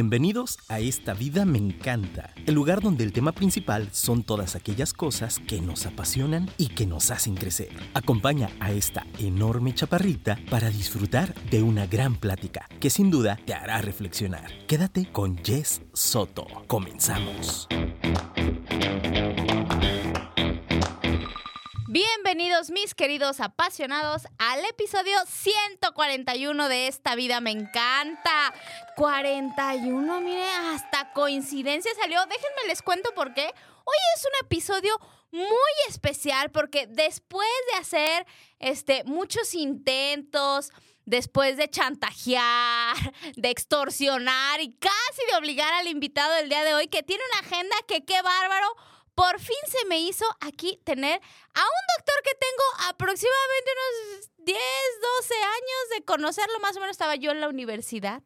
Bienvenidos a Esta Vida Me Encanta, el lugar donde el tema principal son todas aquellas cosas que nos apasionan y que nos hacen crecer. Acompaña a esta enorme chaparrita para disfrutar de una gran plática que sin duda te hará reflexionar. Quédate con Jess Soto. Comenzamos. Bienvenidos mis queridos apasionados al episodio 141 de Esta vida me encanta. 41, mire, hasta coincidencia salió. Déjenme les cuento por qué. Hoy es un episodio muy especial porque después de hacer este muchos intentos, después de chantajear, de extorsionar y casi de obligar al invitado del día de hoy que tiene una agenda que qué bárbaro por fin se me hizo aquí tener a un doctor que tengo aproximadamente unos 10, 12 años de conocerlo. Más o menos estaba yo en la universidad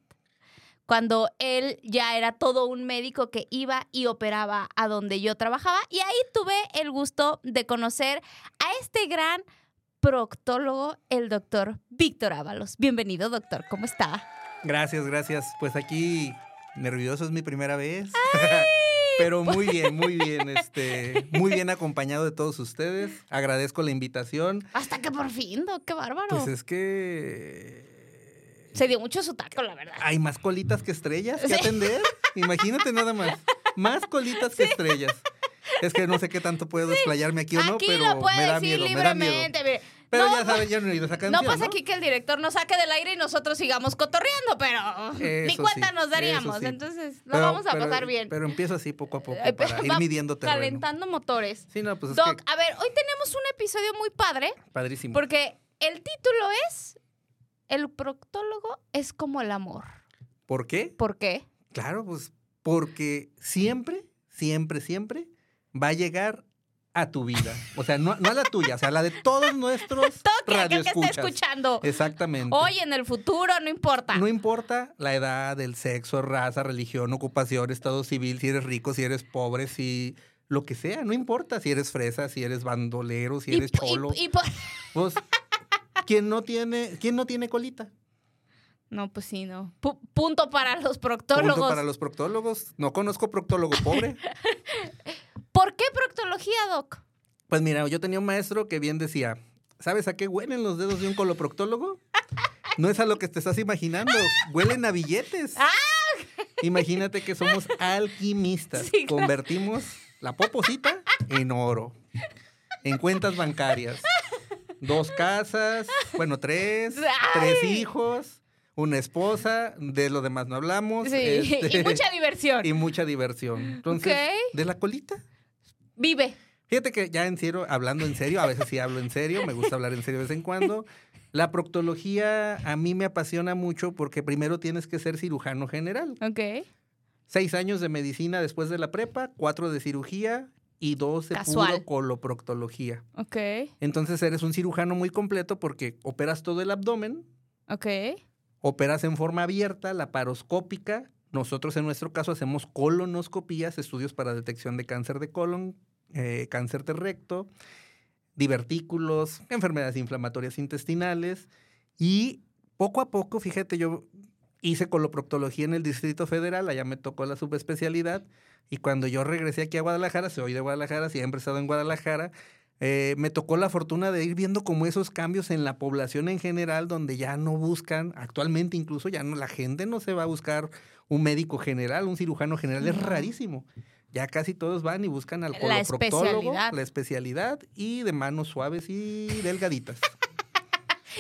cuando él ya era todo un médico que iba y operaba a donde yo trabajaba. Y ahí tuve el gusto de conocer a este gran proctólogo, el doctor Víctor Ábalos. Bienvenido, doctor. ¿Cómo está? Gracias, gracias. Pues aquí nervioso es mi primera vez. Pero muy bien, muy bien, este, muy bien acompañado de todos ustedes. Agradezco la invitación. Hasta que por fin, qué bárbaro. Pues es que se dio mucho su taco, la verdad. Hay más colitas que estrellas que atender. Imagínate nada más. Más colitas que estrellas. Es que no sé qué tanto puedo desplayarme aquí o no, pero lo puede me da decir miedo, libremente. Me da miedo. Pero ya saben, ya no he ido esa canción, No pasa aquí que el director nos saque del aire y nosotros sigamos cotorreando, pero ni cuenta nos daríamos. Entonces, lo vamos a pasar bien. Pero empiezo así poco a poco para ir midiendo terreno. Calentando motores. Sí, no, pues Doc, a ver, hoy tenemos un episodio muy padre. Padrísimo. Porque el título es El proctólogo es como el amor. ¿Por qué? ¿Por qué? Claro, pues porque siempre, siempre, siempre va a llegar a tu vida. O sea, no, a la tuya, o sea, a la de todos nuestros Todo que está escuchando. Exactamente. Hoy, en el futuro, no importa. No importa la edad, el sexo, raza, religión, ocupación, estado civil, si eres rico, si eres pobre, si lo que sea, no importa si eres fresa, si eres bandolero, si eres cholo. Y, pues, ¿quién no tiene, quién no tiene colita? No, pues sí, no. punto para los proctólogos. Punto para los proctólogos. No conozco proctólogo pobre. ¿Por qué proctología, Doc? Pues mira, yo tenía un maestro que bien decía, ¿sabes a qué huelen los dedos de un coloproctólogo? No es a lo que te estás imaginando, huelen a billetes. ¡Ah! Imagínate que somos alquimistas. Convertimos la poposita en oro, en cuentas bancarias. Dos casas, bueno, tres, tres hijos una esposa, de lo demás no hablamos. Sí, y este, mucha diversión. Y mucha diversión. Entonces, ¿de la colita? Vive. Fíjate que ya en serio, hablando en serio, a veces sí hablo en serio, me gusta hablar en serio de vez en cuando. La proctología a mí me apasiona mucho porque primero tienes que ser cirujano general. Ok. Seis años de medicina después de la prepa, cuatro de cirugía y dos de puro coloproctología. Ok. Entonces eres un cirujano muy completo porque operas todo el abdomen. Ok. Operas en forma abierta, laparoscópica. Nosotros en nuestro caso hacemos colonoscopías, estudios para detección de cáncer de colon, eh, cáncer de recto, divertículos, enfermedades inflamatorias intestinales. Y poco a poco, fíjate, yo hice coloproctología en el Distrito Federal, allá me tocó la subespecialidad. Y cuando yo regresé aquí a Guadalajara, soy de Guadalajara, siempre he estado en Guadalajara, eh, me tocó la fortuna de ir viendo como esos cambios en la población en general, donde ya no buscan, actualmente incluso ya no, la gente no se va a buscar un médico general, un cirujano general, es rarísimo. Ya casi todos van y buscan al coloproctólogo, la la especialidad y de manos suaves y delgaditas.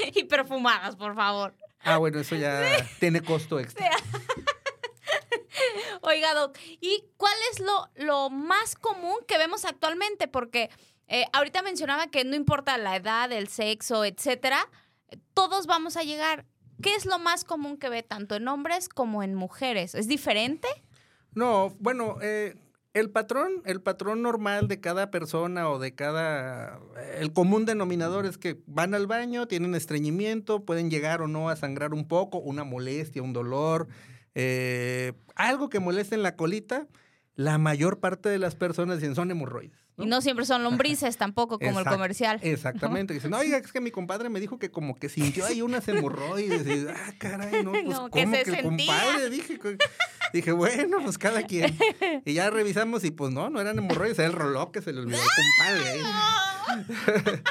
y perfumadas, por favor. Ah, bueno, eso ya tiene costo extra. Oiga, Doc, ¿y cuál es lo, lo más común que vemos actualmente? Porque eh, ahorita mencionaba que no importa la edad, el sexo, etcétera, todos vamos a llegar. ¿Qué es lo más común que ve tanto en hombres como en mujeres? ¿Es diferente? No, bueno, eh, el patrón, el patrón normal de cada persona o de cada, el común denominador es que van al baño, tienen estreñimiento, pueden llegar o no a sangrar un poco, una molestia, un dolor, eh, algo que moleste en la colita. La mayor parte de las personas dicen son hemorroides. Y no siempre son lombrices tampoco, como el Exact- comercial. Exactamente. Dicen, no, oiga, es que mi compadre me dijo que como que sintió ahí unas hemorroides. Y, ah, caray, no, pues No, que ¿cómo se que el compadre? Dije, dije, bueno, pues cada quien. Y ya revisamos y pues no, no eran hemorroides, era el reloj que se le olvidó al compadre. ahí.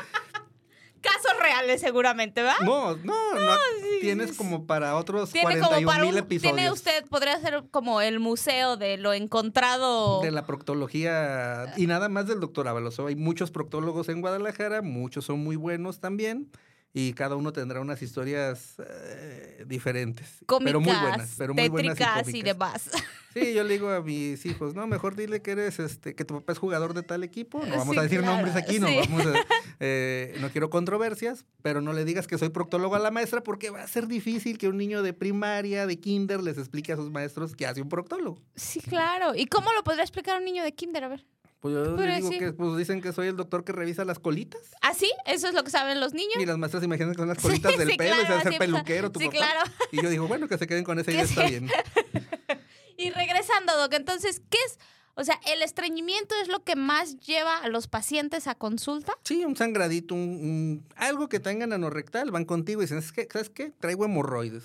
Casos reales seguramente, ¿verdad? No, no, no, tienes como para otros Tiene como 41 para mil un, episodios. tiene usted, podría ser como el museo de lo encontrado. De la proctología y nada más del doctor Ábalos. Hay muchos proctólogos en Guadalajara, muchos son muy buenos también y cada uno tendrá unas historias eh, diferentes. cómicas, pero muy buenas, pero muy buenas y y, demás. Sí, yo le digo a mis hijos, no, mejor dile que eres, este, que tu papá es jugador de tal equipo. No vamos Sí, a decir claro, nombres aquí, no sí. vamos a- eh, no quiero controversias, pero no le digas que soy proctólogo a la maestra porque va a ser difícil que un niño de primaria, de kinder, les explique a sus maestros que hace un proctólogo. Sí, claro. ¿Y cómo lo podría explicar un niño de kinder? A ver. Pues yo digo sí. que pues dicen que soy el doctor que revisa las colitas. ¿Ah, sí? ¿Eso es lo que saben los niños? Y las maestras imaginan con las colitas Sí, del sí, pelo y se claro, a ser así, peluquero tu sí, papá. claro. Y yo digo, bueno, que se queden con esa idea, Que está bien. Y regresando, Doc, entonces, ¿qué es? O sea, ¿el estreñimiento es lo que más lleva a los pacientes a consulta? Sí, un sangradito, un, un- algo que tengan anorrectal, van contigo y dicen, "Es que, ¿sabes qué? Traigo hemorroides.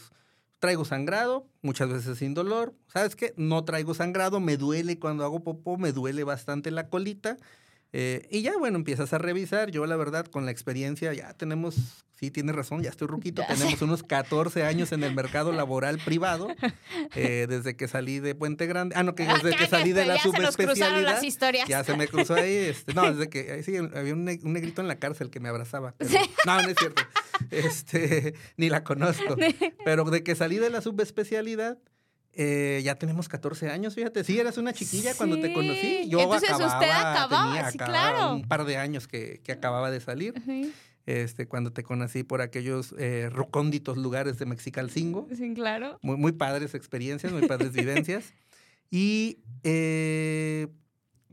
Traigo sangrado, muchas veces sin dolor. ¿Sabes qué? No traigo sangrado, me duele cuando hago popó, me duele bastante la colita. Eh, y ya, bueno, empiezas a revisar. Yo, la verdad, con la experiencia, ya tenemos, sí, tienes razón, ya estoy ruquito. Ya sé. Tenemos unos 14 años en el mercado laboral privado, eh, desde que salí de Puente Grande. Ah, no, que desde Ah, que salí de la ya se subespecialidad. las historias. Ya se me cruzó ahí, este, no, desde que ahí sí, había un, ne- un negrito en la cárcel que me abrazaba. pero- Sí. No, no es cierto. Este, ni la conozco. Pero de que salí de la subespecialidad, eh, ya tenemos 14 años, fíjate. Sí, eras una chiquilla cuando te Sí. conocí. Yo Entonces, usted acababa, acababa, tenía- sí, acababa claro. un par de años que, que acababa de salir. Sí, Este, cuando te conocí por aquellos eh, recónditos lugares de Mexicalcingo. sí, claro. Muy, muy padres experiencias, muy padres vivencias. Y eh,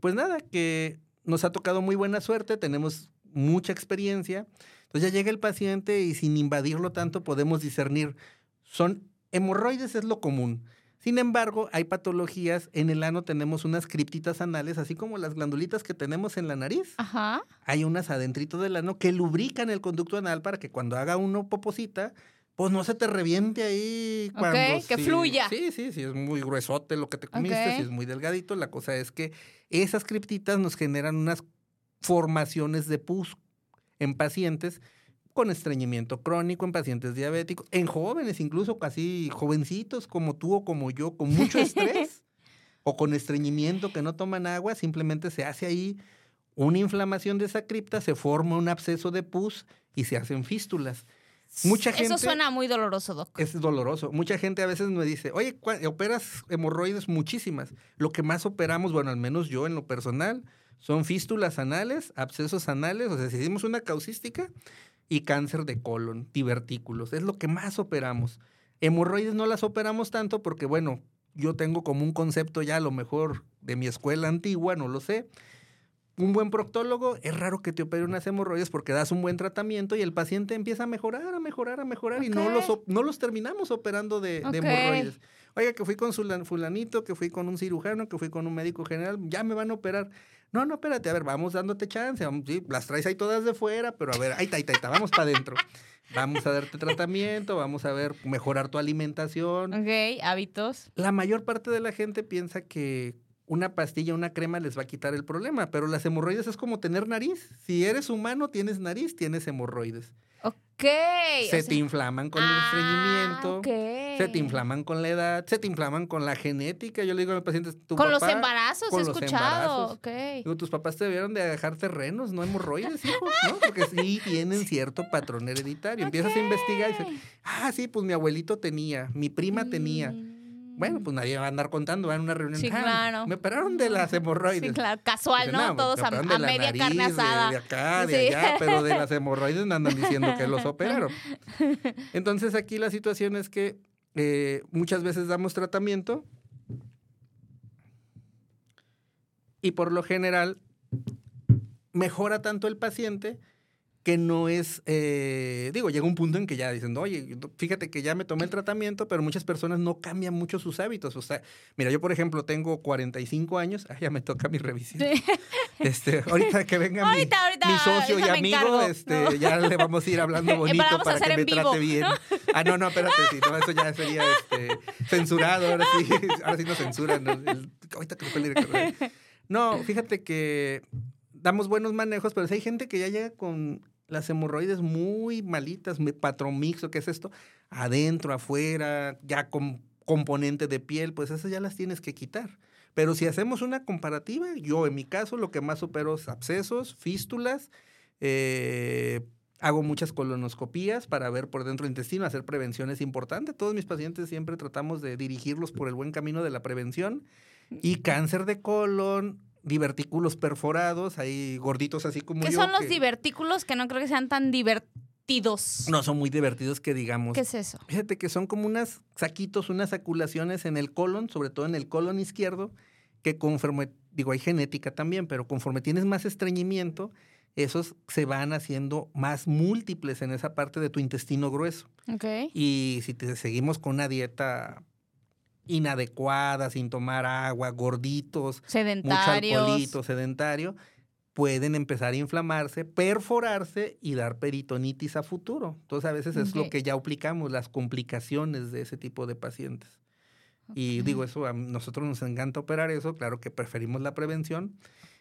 pues nada, que nos ha tocado muy buena suerte, tenemos mucha experiencia. Entonces ya llega el paciente y sin invadirlo tanto podemos discernir. Son hemorroides es lo común. Sin embargo, hay patologías. En el ano tenemos unas criptitas anales, así como las glandulitas que tenemos en la nariz. Ajá. Hay unas adentrito del ano que lubrican el conducto anal para que cuando haga uno poposita, pues no se te reviente ahí Ok, cuando... que sí- fluya. Sí, sí, sí, es muy gruesote lo que te comiste, si es muy delgadito. La cosa es que esas criptitas nos generan unas formaciones de pus en pacientes con estreñimiento crónico, en pacientes diabéticos, en jóvenes, incluso casi jovencitos como tú o como yo, con mucho estrés o con estreñimiento que no toman agua, simplemente se hace ahí una inflamación de esa cripta, se forma un absceso de pus y se hacen fístulas. Mucha gente- Eso suena muy doloroso, Doc. Es doloroso. Mucha gente a veces me dice, oye, ¿cuá- operas hemorroides muchísimas. Lo que más operamos, bueno, al menos yo en lo personal, son fístulas anales, abscesos anales, o sea, si hicimos una causística y cáncer de colon, divertículos. Es lo que más operamos. Hemorroides no las operamos tanto porque, bueno, yo tengo como un concepto ya a lo mejor de mi escuela antigua, no lo sé. Un buen proctólogo, es raro que te opere unas hemorroides porque das un buen tratamiento y el paciente empieza a mejorar, a mejorar, a mejorar y no los, no los terminamos operando de, de hemorroides. Oiga, que fui con fulanito, que fui con un cirujano, que fui con un médico general, ya me van a operar. No, no, espérate, a ver, vamos dándote chance. vamos- sí, las traes ahí todas de fuera, pero a ver, ahí está, ahí está, ahí está, vamos para adentro. Vamos a darte tratamiento, vamos a ver, mejorar tu alimentación. Ok, hábitos. La mayor parte de la gente piensa que una pastilla, una crema les va a quitar el problema, pero las hemorroides es como tener nariz. Si eres humano, tienes nariz, tienes hemorroides. Ok. se o sea- te inflaman con Ah, el estreñimiento, ok. se te inflaman con la edad, se te inflaman con la genética. Yo le digo a mis pacientes, tu Con los embarazos, con he los escuchado. embarazos. Ok. Digo, tus papás te debieron de dejar terrenos, no hemorroides, hijo, ¿no? Porque sí tienen cierto patrón hereditario. Empiezas a investigar y dices, ah, sí, pues mi abuelito tenía, mi prima tenía. Mm. Bueno, pues nadie va a andar contando, va en una reunión. Sí, "Ah, claro. Me operaron de las hemorroides. Sí, claro, casual, Dicen, ¿no? Todos me a, media nariz, carne de- asada. De, acá, de Sí. allá, pero de las hemorroides no andan diciendo que los operaron. Entonces aquí la situación es que eh, muchas veces damos tratamiento y por lo general mejora tanto el paciente que no es, eh, digo, llega un punto en que ya dicen, oye, fíjate que ya me tomé el tratamiento, pero muchas personas no cambian mucho sus hábitos. O sea, mira, yo por ejemplo tengo 45 años, ah, ya me toca mi revisión. Este, ahorita que venga mi, mi, socio y amigo, este, ya le vamos a ir hablando bonito para, que me trate bien. Ah, no, no, espérate, sí, no, eso ya sería este, censurado, ahora sí, ahora sí nos censuran. ahorita que me No, fíjate que damos buenos manejos, pero si hay gente que ya llega con las hemorroides muy malitas, patromix o qué es esto, adentro, afuera, ya con componente de piel, pues esas ya las tienes que quitar. Pero si hacemos una comparativa, yo en mi caso lo que más supero es abscesos, fístulas, eh, hago muchas colonoscopías para ver por dentro del intestino, hacer prevención es importante. Todos mis pacientes siempre tratamos de dirigirlos por el buen camino de la prevención. Y cáncer de colon, divertículos perforados, hay gorditos así como ¿Qué son los divertículos que no creo que sean tan divertidos? No, son muy divertidos que digamos. ¿Qué es eso? Fíjate que son como unas saquitos, unas aculaciones en el colon, sobre todo en el colon izquierdo, que conforme, digo, hay genética también, pero conforme tienes más estreñimiento, esos se van haciendo más múltiples en esa parte de tu intestino grueso. Okay. Y si te seguimos con una dieta inadecuada, sin tomar agua, gorditos, sedentarios. mucho alcoholito, sedentario, pueden empezar a inflamarse, perforarse y dar peritonitis a futuro. Entonces a veces es lo que ya aplicamos, las complicaciones de ese tipo de pacientes. Y digo, eso a nosotros nos encanta operar eso, claro que preferimos la prevención.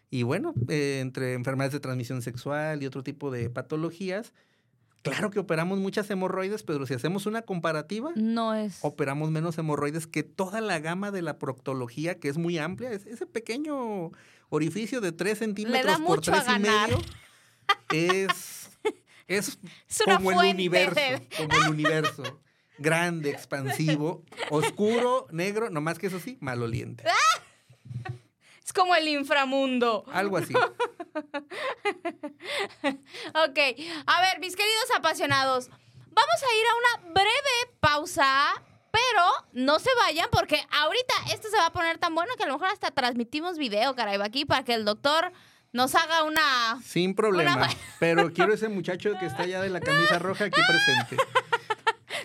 Y bueno, eh, entre enfermedades de transmisión sexual y otro tipo de patologías, Claro que operamos muchas hemorroides, pero si hacemos una comparativa, no es. Operamos menos hemorroides que toda la gama de la proctología, que es muy amplia. ese pequeño orificio de 3 centímetros por 3 y medio es, es, como el universo. Como el universo. Grande, expansivo, oscuro, negro, nomás que eso sí, maloliente. Es como el inframundo. Algo así. ok. A ver, mis queridos apasionados, vamos a ir a una breve pausa. Pero no se vayan porque ahorita esto se va a poner tan bueno que a lo mejor hasta transmitimos video, caray, aquí para que el doctor nos haga una... Sin problema. Pero quiero ese muchacho que está allá de la camisa roja aquí presente.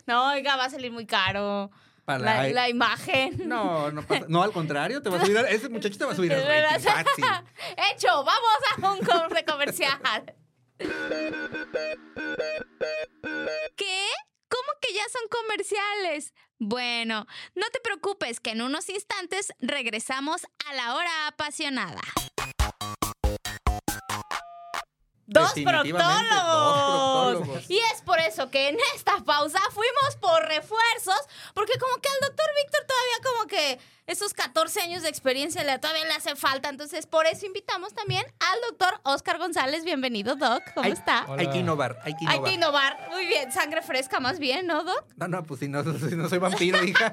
No, oiga, va a salir muy caro la, imagen. No, no pasa. No, al contrario, te va a subir. ese muchacho te va a subir el fácil. Hecho, vamos a un corte comercial. ¿Qué? ¿Cómo que ya son comerciales? Bueno, no te preocupes que en unos instantes regresamos a la hora apasionada. Dos proctólogos. Y es por eso que en esta pausa fuimos por refuerzos, porque como que al doctor Víctor todavía como que esos 14 años de experiencia le, todavía le hace falta. Entonces, por eso invitamos también al doctor Oscar González. Bienvenido, Doc. ¿Cómo está? Hay que innovar, hay que innovar. Hay que innovar. Muy bien. Sangre fresca más bien, ¿no, Doc? No, no, pues si no, si no soy vampiro, hija.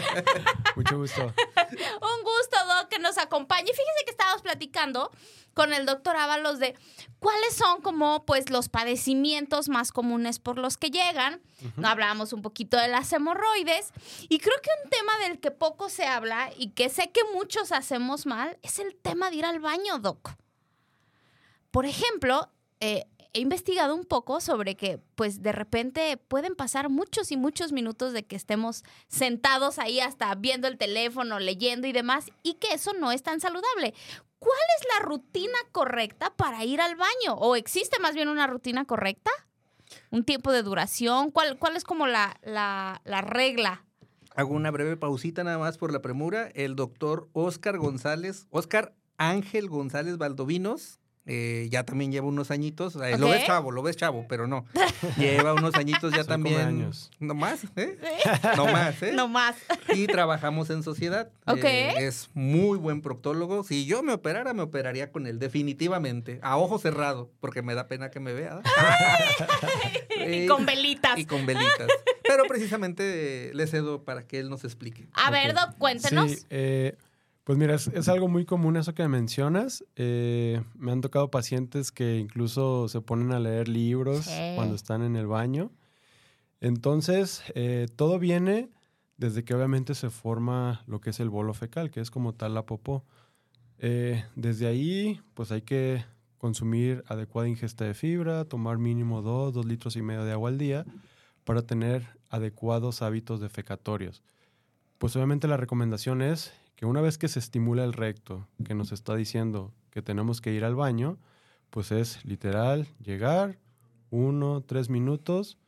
Mucho gusto. Un gusto, Doc, que nos acompañe. Fíjese que estábamos platicando con el doctor Ábalos de cuáles son como pues los padecimientos más comunes por los que llegan. No Hablábamos un poquito de las hemorroides y creo que un tema del que poco se habla y que sé que muchos hacemos mal es el tema de ir al baño, doc. Por ejemplo, eh, he investigado un poco sobre que, pues, de repente pueden pasar muchos y muchos minutos de que estemos sentados ahí hasta viendo el teléfono, leyendo y demás, y que eso no es tan saludable. ¿Cuál es la rutina correcta para ir al baño? ¿O existe más bien una rutina correcta? ¿Un tiempo de duración? ¿Cuál, cuál es como la, la, la regla? Hago una breve pausita nada más por la premura. El doctor Oscar González, Oscar Ángel González Valdovinos, eh, ya también lleva unos añitos. Eh, lo ves chavo, lo ves chavo, pero no. Lleva unos añitos ya también. años. No más, ¿eh? No más, ¿eh? No más. Y trabajamos en sociedad. Ok. Eh, es muy buen proctólogo. Si yo me operara, me operaría con él, definitivamente. A ojo cerrado, porque me da pena que me vea. y con velitas. Y con velitas. Pero precisamente le cedo para que él nos explique. A ver, Doc, cuéntenos. Sí, eh, pues mira, es, algo muy común eso que mencionas. Eh, me han tocado pacientes que incluso se ponen a leer libros cuando están en el baño. Entonces, eh, todo viene desde que obviamente se forma lo que es el bolo fecal, que es como tal la popó. Eh, desde ahí, pues hay que consumir adecuada ingesta de fibra, tomar mínimo 2, 2 litros y medio de agua al día para tener adecuados hábitos defecatorios. Pues obviamente la recomendación es que una vez que se estimula el recto, que nos está diciendo que tenemos que ir al baño, pues es literal llegar, uno, tres minutos,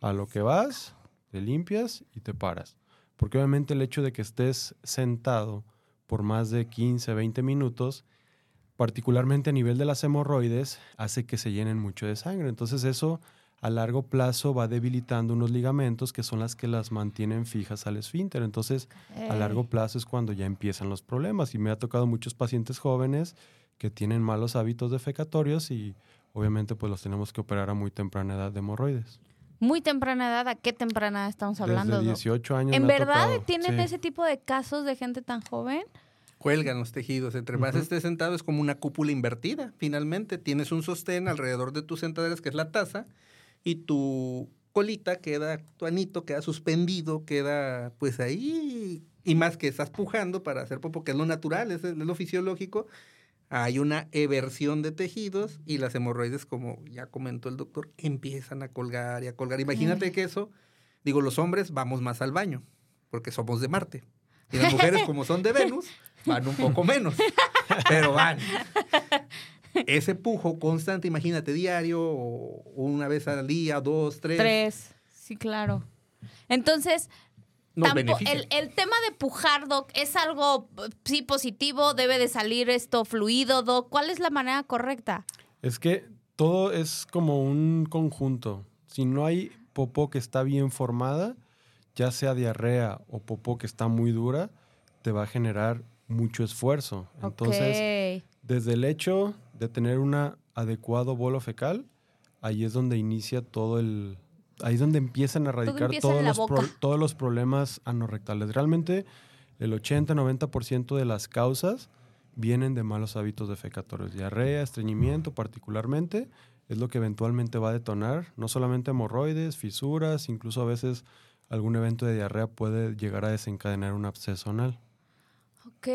a lo que vas, te limpias y te paras. Porque obviamente el hecho de que estés sentado por más de 15, 20 minutos, particularmente a nivel de las hemorroides, hace que se llenen mucho de sangre. Entonces eso a largo plazo va debilitando unos ligamentos que son las que las mantienen fijas al esfínter. Entonces, a largo plazo es cuando ya empiezan los problemas. Y me ha tocado muchos pacientes jóvenes que tienen malos hábitos defecatorios y obviamente pues los tenemos que operar a muy temprana edad de hemorroides. Muy temprana edad, ¿a qué temprana edad estamos hablando? Desde 18 años. ¿En verdad tienen ese tipo de casos de gente tan joven? Cuelgan los tejidos. Entre más estés sentado es como una cúpula invertida. Finalmente tienes un sostén alrededor de tus sentaderas que es la taza y tu colita queda, tu anito queda suspendido, queda pues ahí, y más que estás pujando para hacer popo, que es lo natural, es, lo fisiológico, hay una eversión de tejidos y las hemorroides, como ya comentó el doctor, empiezan a colgar y a colgar. Imagínate que eso, digo, los hombres vamos más al baño, porque somos de Marte. Y las mujeres, como son de Venus, van un poco menos, pero van ese pujo constante, imagínate, diario, o una vez al día, dos, tres. Tres, sí, claro. Entonces, el, el, tema de pujar, Doc, es algo, sí, positivo, debe de salir esto fluido, Doc. ¿Cuál es la manera correcta? Es que todo es como un conjunto. Si no hay popó que está bien formada, ya sea diarrea o popó que está muy dura, te va a generar mucho esfuerzo. Entonces, desde el hecho de tener un adecuado bolo fecal, ahí es donde inicia todo el... Ahí es donde empiezan a radicar todos, los todos los problemas anorrectales. Realmente el 80-90% de las causas vienen de malos hábitos defecatorios. Diarrea, estreñimiento particularmente, es lo que eventualmente va a detonar no solamente hemorroides, fisuras, incluso a veces algún evento de diarrea puede llegar a desencadenar un absceso anal. Ok.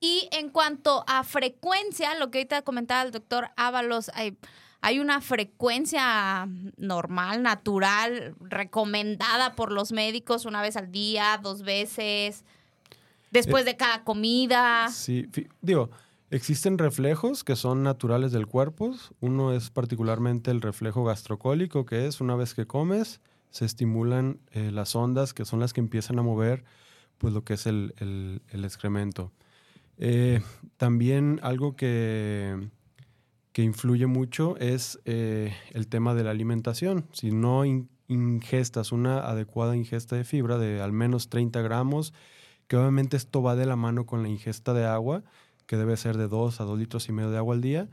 Y en cuanto a frecuencia, lo que ahorita comentaba el doctor Ábalos, hay, hay una frecuencia normal, natural, recomendada por los médicos una vez al día, dos veces, después de cada comida. Sí, digo, existen reflejos que son naturales del cuerpo. Uno es particularmente el reflejo gastrocólico, que es una vez que comes, se estimulan eh, las ondas que son las que empiezan a mover pues lo que es el, excremento. Eh, también algo que, que, influye mucho es eh, el tema de la alimentación. Si no ingestas una adecuada ingesta de fibra de al menos 30 gramos, que obviamente esto va de la mano con la ingesta de agua, que debe ser de 2 a 2 litros y medio de agua al día,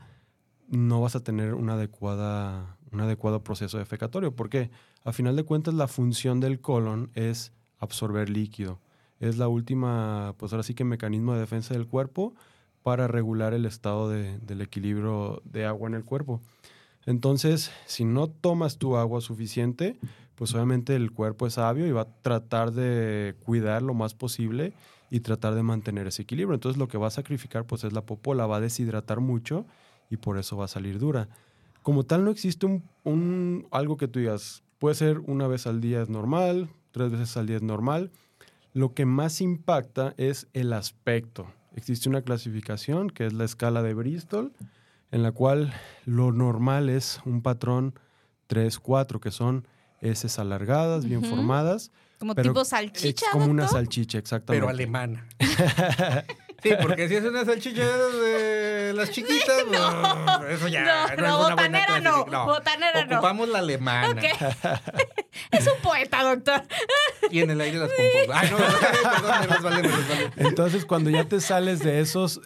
no vas a tener una adecuada, un adecuado proceso defecatorio. porque A final de cuentas, la función del colon es absorber líquido es la última, pues ahora sí que mecanismo de defensa del cuerpo para regular el estado del equilibrio de agua en el cuerpo. Entonces, si no tomas tu agua suficiente, pues obviamente el cuerpo es sabio y va a tratar de cuidar lo más posible y tratar de mantener ese equilibrio. Entonces lo que va a sacrificar pues es la popola, va a deshidratar mucho y por eso va a salir dura. Como tal no existe un algo que tú digas, puede ser una vez al día es normal, tres veces al día es normal, lo que más impacta es el aspecto. Existe una clasificación que es la escala de Bristol, en la cual lo normal es un patrón 3-4, que son heces alargadas, bien formadas. Como tipo salchicha. Es como una salchicha, exactamente. Pero alemana. Sí, porque si es una salchicha de las chiquitas, no, eso ya no, no, es botanera no, botanera no. Ocupamos la alemana. es un poeta, doctor. Y en el aire las. Ay, no, perdón, me vale, me vale. Entonces, cuando ya te sales de esos,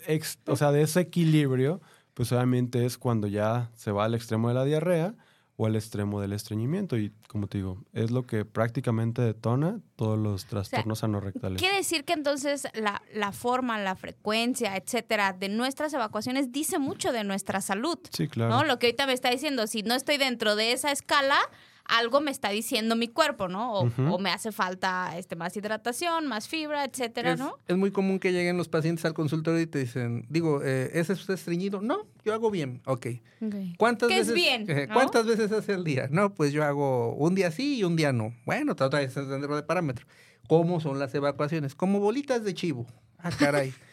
o sea, de ese equilibrio, pues obviamente es cuando ya se va al extremo de la diarrea o al extremo del estreñimiento. Y como te digo, es lo que prácticamente detona todos los trastornos anorrectales. Quiere decir que entonces la, la, forma, la frecuencia, etcétera, de nuestras evacuaciones dice mucho de nuestra salud. Sí, claro. ¿no? Lo que ahorita me está diciendo, si no estoy dentro de esa escala, algo me está diciendo mi cuerpo, ¿no? O, o me hace falta este, más hidratación, más fibra, etcétera, ¿no? Es muy común que lleguen los pacientes al consultorio y te dicen, digo, eh, ¿ese es usted estreñido? No, yo hago bien. Ok. okay. ¿Cuántas ¿Qué veces? es bien? ¿Cuántas veces hace el día? No, pues yo hago un día sí y un día no. Bueno, trata de dentro de parámetro. ¿Cómo son las evacuaciones? Como bolitas de chivo. Ah, caray.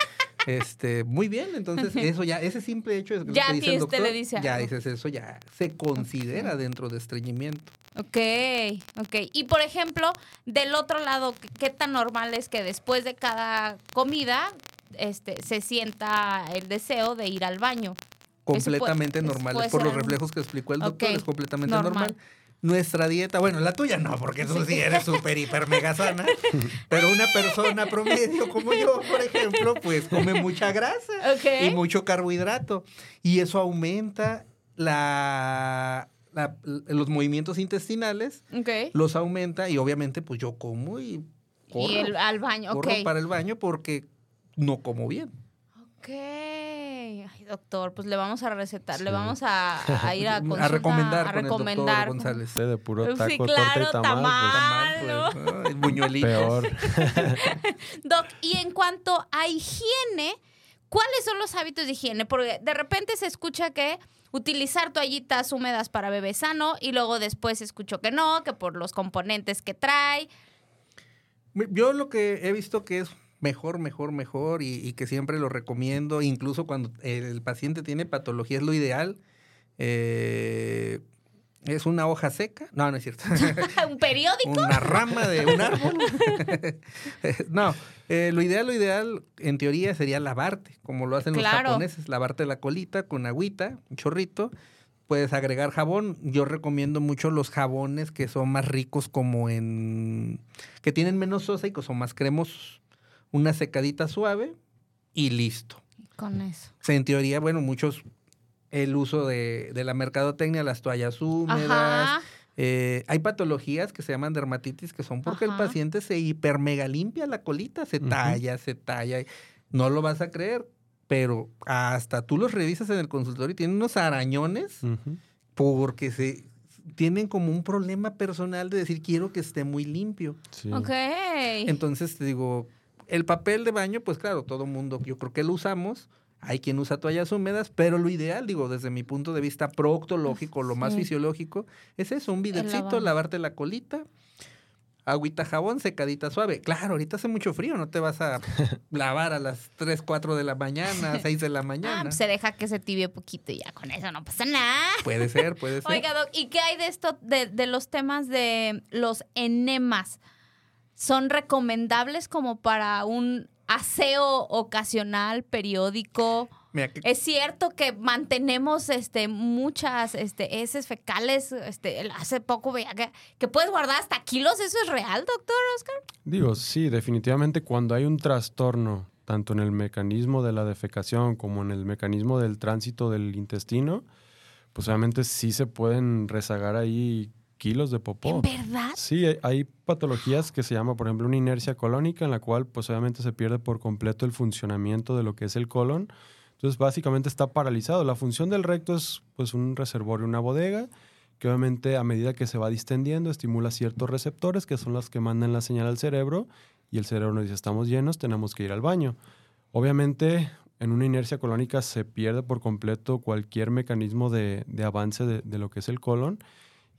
Este, muy bien, entonces eso ya, ese simple hecho es que ya dice el doctor, le dice ya dices eso, ya se considera dentro de estreñimiento. Ok, ok. Y por ejemplo, del otro lado, ¿qué tan normal es que después de cada comida este, se sienta el deseo de ir al baño? Completamente normal. por los reflejos que explicó el doctor, es completamente normal nuestra dieta, bueno, la tuya no, porque tú sí, eres súper, hiper, mega sana, pero una persona promedio como yo, por ejemplo, pues come mucha grasa y mucho carbohidrato. Y eso aumenta la, los movimientos intestinales, los aumenta y obviamente pues yo como y corro, y al baño, corro para el baño porque no como bien. Ok. Ay, doctor, pues le vamos a recetar, le vamos a, ir a, a recomendar. A recomendar. González. de puro taco, sí, claro, torta y tamal. tamal pues, Peor. Doc, y en cuanto a higiene, ¿cuáles son los hábitos de higiene? Porque de repente se escucha que utilizar toallitas húmedas para bebé sano y luego después escucho que no, que por los componentes que trae. Yo lo que he visto que es mejor, mejor, mejor y, que siempre lo recomiendo, incluso cuando el paciente tiene patología, es lo ideal. Eh, es una hoja seca. No, no es cierto. ¿Un periódico? Una rama de un árbol. no, eh, lo ideal, lo ideal, en teoría, sería lavarte, como lo hacen los japoneses, lavarte la colita con agüita, un chorrito. Puedes agregar jabón. Yo recomiendo mucho los jabones que son más ricos como en... que tienen menos sosa y que son más cremosos una secadita suave y listo. Con eso. en teoría, bueno, muchos, el uso de, la mercadotecnia, las toallas húmedas. Eh, hay patologías que se llaman dermatitis que son porque el paciente se hiper mega limpia la colita, se talla, se talla. No lo vas a creer, pero hasta tú los revisas en el consultorio y tienen unos arañones porque se tienen como un problema personal de decir quiero que esté muy limpio. Ok. Entonces te digo, el papel de baño, pues claro, todo mundo, yo creo que lo usamos. Hay quien usa toallas húmedas, pero lo ideal, digo, desde mi punto de vista proctológico, lo más fisiológico, es eso, un bidecito, lavarte la colita, agüita jabón, secadita suave. Claro, ahorita hace mucho frío, no te vas a lavar a las 3, 4 de la mañana, 6 de la ah, mañana. Pues se deja que se tibie poquito y ya con eso no pasa nada. Puede ser, puede ser. Oiga, Doc, ¿y qué hay de esto, de, de los temas de los enemas? Son recomendables como para un aseo ocasional, periódico. Es cierto que mantenemos este, muchas este, heces fecales. Este, hace poco veía que, que, puedes guardar hasta kilos. ¿Eso es real, doctor Oscar? Digo, sí, definitivamente cuando hay un trastorno, tanto en el mecanismo de la defecación como en el mecanismo del tránsito del intestino, pues obviamente sí se pueden rezagar ahí kilos de popó. ¿En verdad? Sí, hay, patologías que se llama, por ejemplo, una inercia colónica, en la cual pues obviamente se pierde por completo el funcionamiento de lo que es el colon. Entonces, básicamente está paralizado. La función del recto es pues un reservorio, una bodega, que obviamente a medida que se va distendiendo estimula ciertos receptores que son los que mandan la señal al cerebro y el cerebro nos dice estamos llenos, tenemos que ir al baño. Obviamente, en una inercia colónica se pierde por completo cualquier mecanismo de, avance de, de, lo que es el colon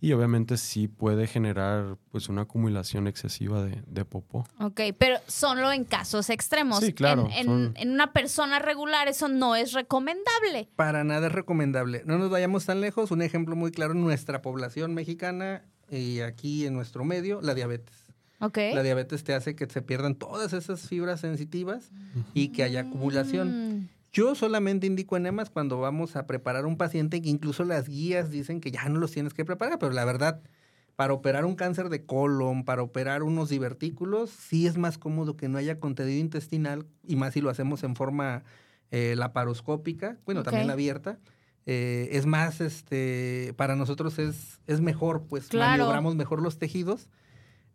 y obviamente sí puede generar pues una acumulación excesiva de, de popó. Ok, pero solo en casos extremos. Sí, claro. En, en, una persona regular eso no es recomendable. Para nada es recomendable. No nos vayamos tan lejos. Un ejemplo muy claro en nuestra población mexicana y aquí en nuestro medio, la diabetes. Okay. La diabetes te hace que se pierdan todas esas fibras sensitivas y que haya acumulación. Mm. Yo solamente indico enemas cuando vamos a preparar un paciente que incluso las guías dicen que ya no los tienes que preparar, pero la verdad, para operar un cáncer de colon, para operar unos divertículos, sí es más cómodo que no haya contenido intestinal y más si lo hacemos en forma eh, laparoscópica, bueno, también abierta. Eh, es más, este, para nosotros es, es mejor, pues maniobramos mejor los tejidos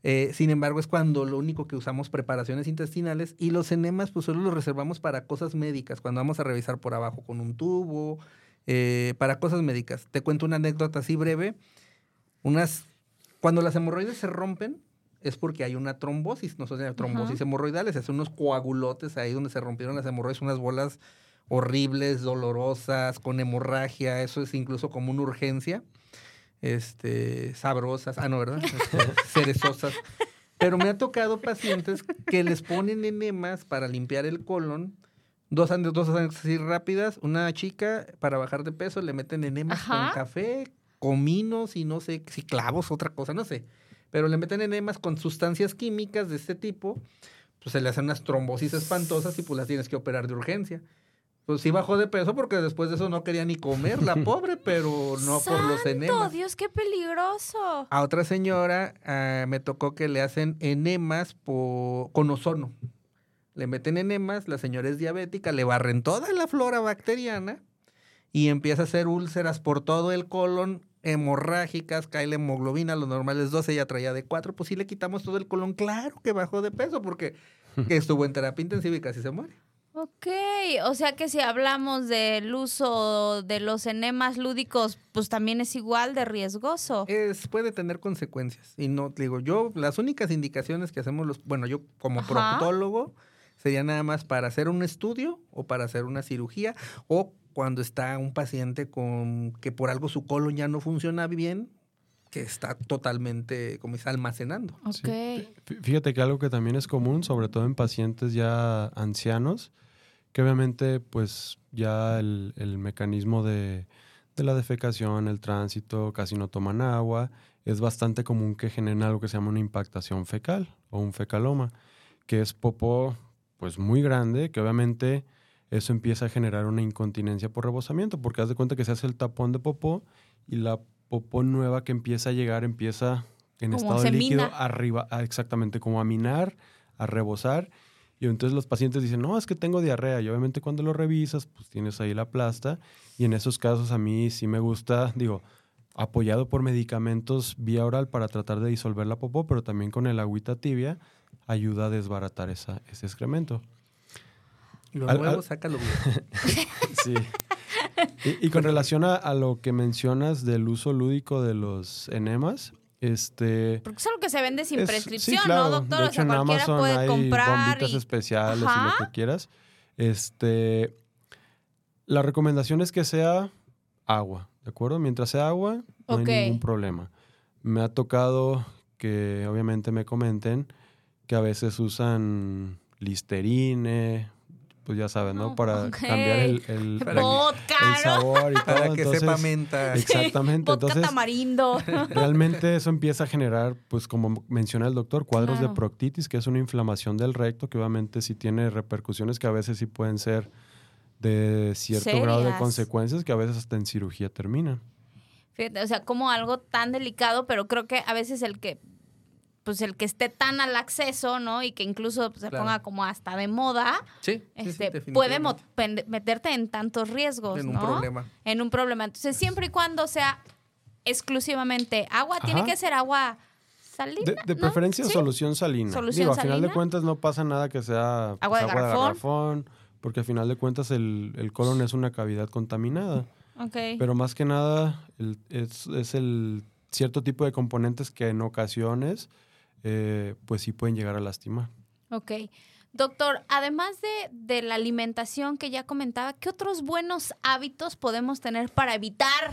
eh, sin embargo, es cuando lo único que usamos preparaciones intestinales y los enemas pues solo los reservamos para cosas médicas, cuando vamos a revisar por abajo con un tubo, eh, para cosas médicas. Te cuento una anécdota así breve. Unas Cuando las hemorroides se rompen, es porque hay una trombosis, no sé, trombosis hemorroidales, es unos coagulotes ahí donde se rompieron las hemorroides, unas bolas horribles, dolorosas, con hemorragia, eso es incluso como una urgencia, este, sabrosas, ah, no, ¿verdad? Este, cerezosas. Pero me ha tocado pacientes que les ponen enemas para limpiar el colon, dos años, dos así rápidas, una chica para bajar de peso le meten enemas con café, cominos y no sé, si clavos, otra cosa, no sé pero le meten enemas con sustancias químicas de este tipo, pues se le hacen unas trombosis espantosas y pues las tienes que operar de urgencia. Pues sí bajó de peso porque después de eso no quería ni comer, la pobre, pero no por los enemas. Dios, qué peligroso! A otra señora ah, me tocó que le hacen enemas con ozono. Le meten enemas, la señora es diabética, le barren toda la flora bacteriana y empieza a hacer úlceras por todo el colon hemorrágicas, cae la hemoglobina, lo normal es 12, ella traía de 4, pues sí le quitamos todo el colon, claro que bajó de peso porque estuvo en terapia intensiva y casi se muere. Ok, o sea que si hablamos del uso de los enemas lúdicos, pues también es igual de riesgoso. Es, puede tener consecuencias. Y no, digo, yo, las únicas indicaciones que hacemos los, bueno, yo como proctólogo, sería nada más para hacer un estudio o para hacer una cirugía o cuando está un paciente con que por algo su colon ya no funciona bien, que está totalmente, como dice, almacenando. Fíjate que algo que también es común, sobre todo en pacientes ya ancianos, que obviamente pues ya el, mecanismo de, de, la defecación, el tránsito, casi no toman agua, es bastante común que generen algo que se llama una impactación fecal o un fecaloma, que es popó pues muy grande, que obviamente eso empieza a generar una incontinencia por rebosamiento, porque haz de cuenta que se hace el tapón de popó y la popó nueva que empieza a llegar empieza en estado de líquido arriba, exactamente como a minar, a rebosar. Y entonces los pacientes dicen, no, es que tengo diarrea. Y obviamente cuando lo revisas, pues tienes ahí la plasta. Y en esos casos a mí sí me gusta, digo, apoyado por medicamentos vía oral para tratar de disolver la popó, pero también con el agüita tibia ayuda a desbaratar esa, ese excremento. Lo nuevo, sácalo bien. sí. Y, con relación a, lo que mencionas del uso lúdico de los enemas, este. Porque es algo que se vende sin prescripción, ¿no, doctor? De hecho, o sea, en Amazon puede hay bombitas especiales y lo que quieras. Este. La recomendación es que sea agua, ¿de acuerdo? Mientras sea agua, no hay ningún problema. Me ha tocado que obviamente me comenten que a veces usan listerine pues ya sabes, ¿no? Para cambiar el, el, sabor y todo. Para que sepa menta. Exactamente. Entonces, tamarindo. Realmente eso empieza a generar, pues como menciona el doctor, cuadros de proctitis, que es una inflamación del recto, que obviamente sí tiene repercusiones que a veces sí pueden ser de cierto grado de consecuencias, que a veces hasta en cirugía terminan. Fíjate, o sea, como algo tan delicado, pero creo que a veces el que pues el que esté tan al acceso, ¿no? Y que incluso se ponga como hasta de moda, sí, este, puede meterte en tantos riesgos, en un problema. En un problema. Entonces, siempre y cuando sea exclusivamente agua, tiene que ser agua salina. De, preferencia solución salina. Solución Digo, a final de cuentas no pasa nada que sea agua, pues, de, garrafón. porque a final de cuentas el, el colon es una cavidad contaminada. Okay. Pero más que nada es, es el cierto tipo de componentes que en ocasiones eh, pues sí pueden llegar a lastimar. Ok. Doctor, además de, la alimentación que ya comentaba, ¿qué otros buenos hábitos podemos tener para evitar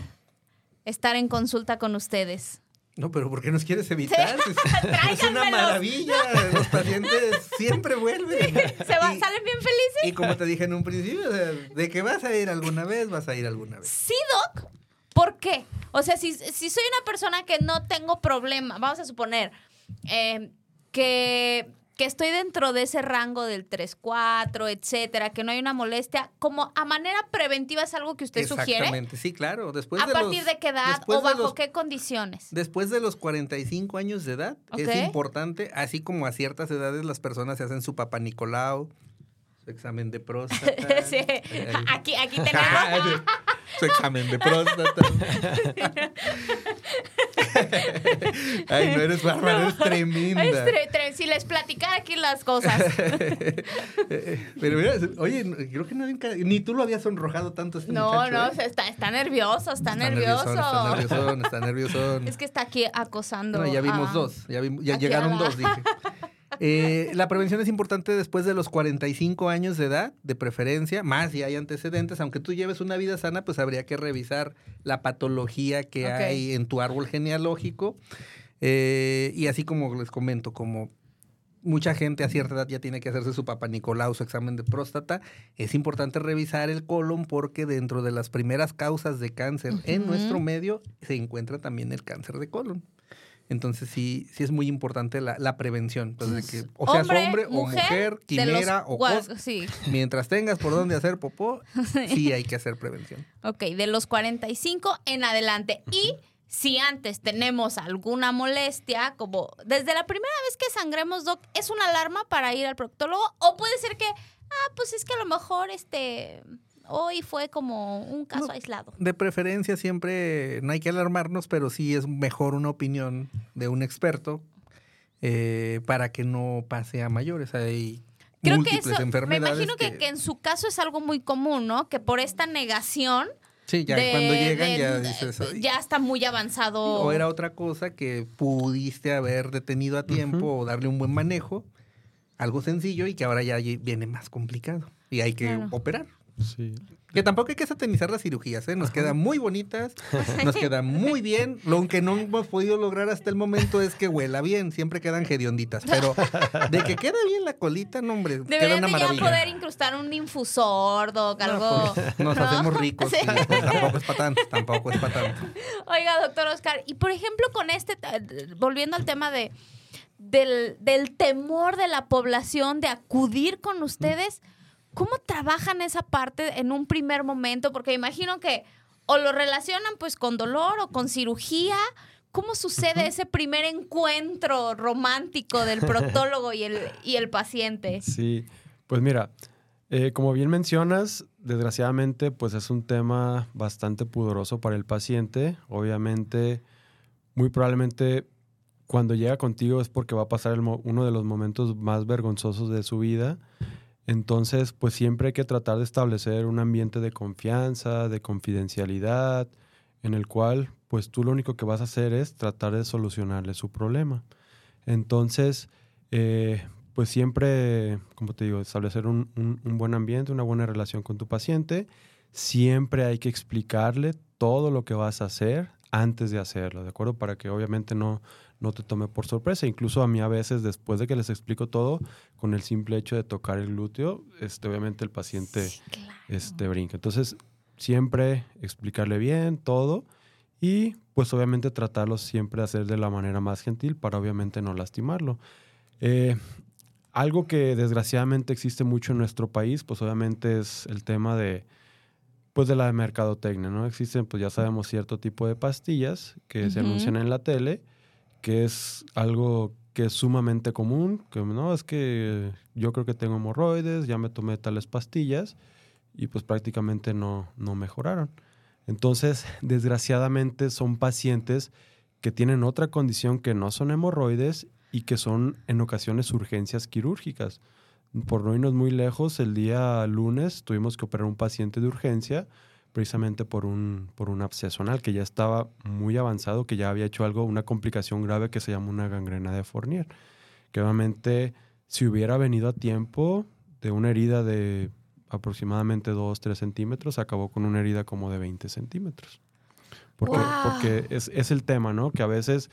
estar en consulta con ustedes? No, pero ¿por qué nos quieres evitar? es una maravilla. Los pacientes siempre vuelven. Se salen bien felices. Y como te dije en un principio, de que vas a ir alguna vez, vas a ir alguna vez. Sí, Doc. ¿Por qué? O sea, si, si soy una persona que no tengo problema, vamos a suponer, eh, que, que estoy dentro de ese rango del 3-4, etcétera, que no hay una molestia, como a manera preventiva es algo que usted sugiere. Exactamente, sí, claro. Después ¿A partir de qué edad o bajo qué condiciones? Después de los 45 años de edad, es importante, así como a ciertas edades las personas se hacen su papá Nicolau, su examen de próstata. sí. Aquí, aquí tenemos. Su examen de próstata. Ay, no eres bárbara, eres tremenda. Es tre- tre- si les platicara aquí las cosas. Pero mira, oye, creo que nadie, ni tú lo habías sonrojado tanto este No, muchacho, no, ¿eh? está, está nervioso, está, nervioso. Está nerviosón, está nerviosón. Es que está aquí acosando. No, ya vimos a- dos, ya, vimos- ya llegaron la- dos, dije. Eh, la prevención es importante después de los 45 años de edad, de preferencia, más si hay antecedentes. Aunque tú lleves una vida sana, pues habría que revisar la patología que hay en tu árbol genealógico. Eh, y así como les comento, como mucha gente a cierta edad ya tiene que hacerse su papá Nicolau, su examen de próstata, es importante revisar el colon porque dentro de las primeras causas de cáncer en nuestro medio se encuentra también el cáncer de colon. Entonces sí, sí es muy importante la, la prevención. Pues, de que, o seas hombre, o mujer, los quimera o Sí, mientras tengas por dónde hacer popó, sí hay que hacer prevención. ok, de los 45 en adelante. Y si antes tenemos alguna molestia, como desde la primera vez que sangremos, Doc, ¿es una alarma para ir al proctólogo? O puede ser que, ah, pues es que a lo mejor este hoy fue como un caso No. aislado. De preferencia siempre no hay que alarmarnos, pero sí es mejor una opinión de un experto eh, para que no pase a mayores. Hay Creo que múltiples eso, me enfermedades. imagino que, que en su caso es algo muy común, ¿no? Que por esta negación sí, ya de- cuando llegan de- ya dices, "Ay". ya está muy avanzado. o era otra cosa que pudiste haber detenido a tiempo o darle un buen manejo, algo sencillo y que ahora ya viene más complicado y hay que Claro. operar. Sí. Que tampoco hay que satanizar las cirugías, ¿eh? Nos quedan muy bonitas, nos quedan muy bien. Lo que no hemos podido lograr hasta el momento es que huela bien, siempre quedan hedionditas. Pero de que queda bien la colita, no, hombre, queda Deberían una de ya maravilla. poder incrustar un infusor, Doc, No, algo. pues, nos ¿no? hacemos ricos, Sí. pues, tampoco es para tanto, tampoco es para tanto. Oiga, doctor Oscar, y por ejemplo, con este, volviendo al tema de del, del temor de la población de acudir con ustedes, ¿cómo trabajan esa parte en un primer momento? Porque imagino que o lo relacionan pues con dolor o con cirugía. ¿Cómo sucede ese primer encuentro romántico del proctólogo y el, y el paciente? Sí, pues mira, eh, como bien mencionas, desgraciadamente, pues es un tema bastante pudoroso para el paciente. Obviamente, muy probablemente cuando llega contigo es porque va a pasar el uno de los momentos más vergonzosos de su vida. Entonces, pues siempre hay que tratar de establecer un ambiente de confianza, de confidencialidad, en el cual, pues tú lo único que vas a hacer es tratar de solucionarle su problema. Entonces, eh, pues siempre, como te digo, establecer un, un- un buen ambiente, una buena relación con tu paciente. Siempre hay que explicarle todo lo que vas a hacer antes de hacerlo, ¿de acuerdo? Para que obviamente no, no te tome por sorpresa. Incluso a mí a veces, después de que les explico todo, con el simple hecho de tocar el glúteo, este, obviamente el paciente Sí, claro. este, brinca. Entonces, siempre explicarle bien todo y pues obviamente tratarlo siempre de hacer de la manera más gentil para obviamente no lastimarlo. Eh, algo que desgraciadamente existe mucho en nuestro país, pues obviamente es el tema de pues de la mercadotecnia, ¿no? Existen, pues ya sabemos, cierto tipo de pastillas que se anuncian en la tele, que es algo que es sumamente común, que no, es que yo creo que tengo hemorroides, ya me tomé tales pastillas y pues prácticamente no, no mejoraron. Entonces, desgraciadamente son pacientes que tienen otra condición que no son hemorroides y que son en ocasiones urgencias quirúrgicas. Por no irnos muy lejos, el día lunes tuvimos que operar un paciente de urgencia precisamente por un, por un absceso anal que ya estaba muy avanzado, que ya había hecho algo, una complicación grave que se llama una gangrena de Fournier. Que obviamente si hubiera venido a tiempo de una herida de aproximadamente 2, 3 centímetros, acabó con una herida como de 20 centímetros. Porque, porque es, es el tema, ¿no? Que a veces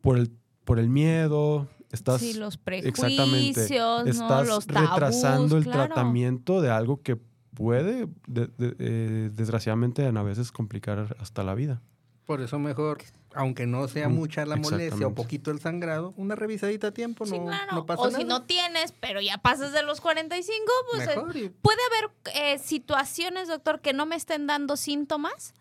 por el, por el miedo, estás, sí, los exactamente, prejuicios, ¿no? estás los tabús, retrasando el claro. tratamiento de algo que puede, de- de- eh, desgraciadamente, a veces complicar hasta la vida. Por eso mejor, aunque no sea Mm, mucha la molestia o poquito el sangrado, una revisadita a tiempo Sí, no, claro. no pasa o nada. si no tienes, pero ya pasas de los 45, pues eh, Mejor y- ¿Puede haber eh, situaciones, doctor, que no me estén dando síntomas?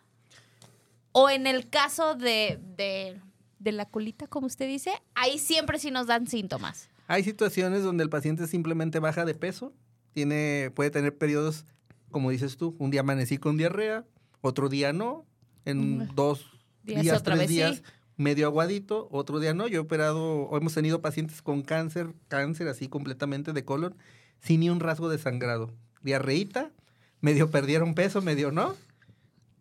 O en el caso de, de, de la colita, como usted dice, ahí siempre sí nos dan síntomas. Hay situaciones donde el paciente simplemente baja de peso, tiene, puede tener periodos, como dices tú, un día amanecí con diarrea, otro día no, en Mm. dos Días días, otra tres vez sí. días medio aguadito, otro día no. Yo he operado, o hemos tenido pacientes con cáncer, cáncer así completamente de colon, sin ni un rasgo de sangrado. Diarreíta, medio perdieron peso, medio no.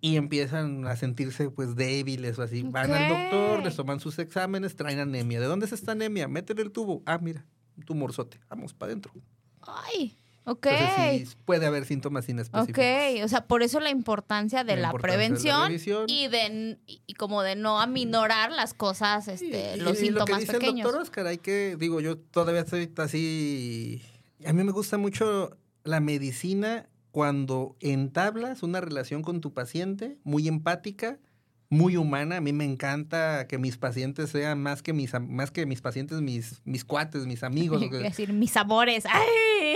Y empiezan a sentirse pues débiles o así. Van al doctor, les toman sus exámenes, traen anemia. ¿De dónde es esta anemia? Meten el tubo. Ah, mira, un tumorzote. Vamos, para adentro. Ay, ok. Entonces sí, puede haber síntomas Ok, inespecíficos. o sea, por eso la importancia de La la, importancia de la prevención y de y como de no aminorar las cosas, este, Y- los y lo que síntomas dice pequeños. el doctor Oscar, hay que, digo, yo todavía estoy así. A mí me gusta mucho la medicina cuando entablas una relación con tu paciente muy empática, muy humana. A mí me encanta que mis pacientes sean más que mis, más que mis pacientes, mis, mis cuates, mis amigos. Quiero decir, mis sabores. ¡Ay!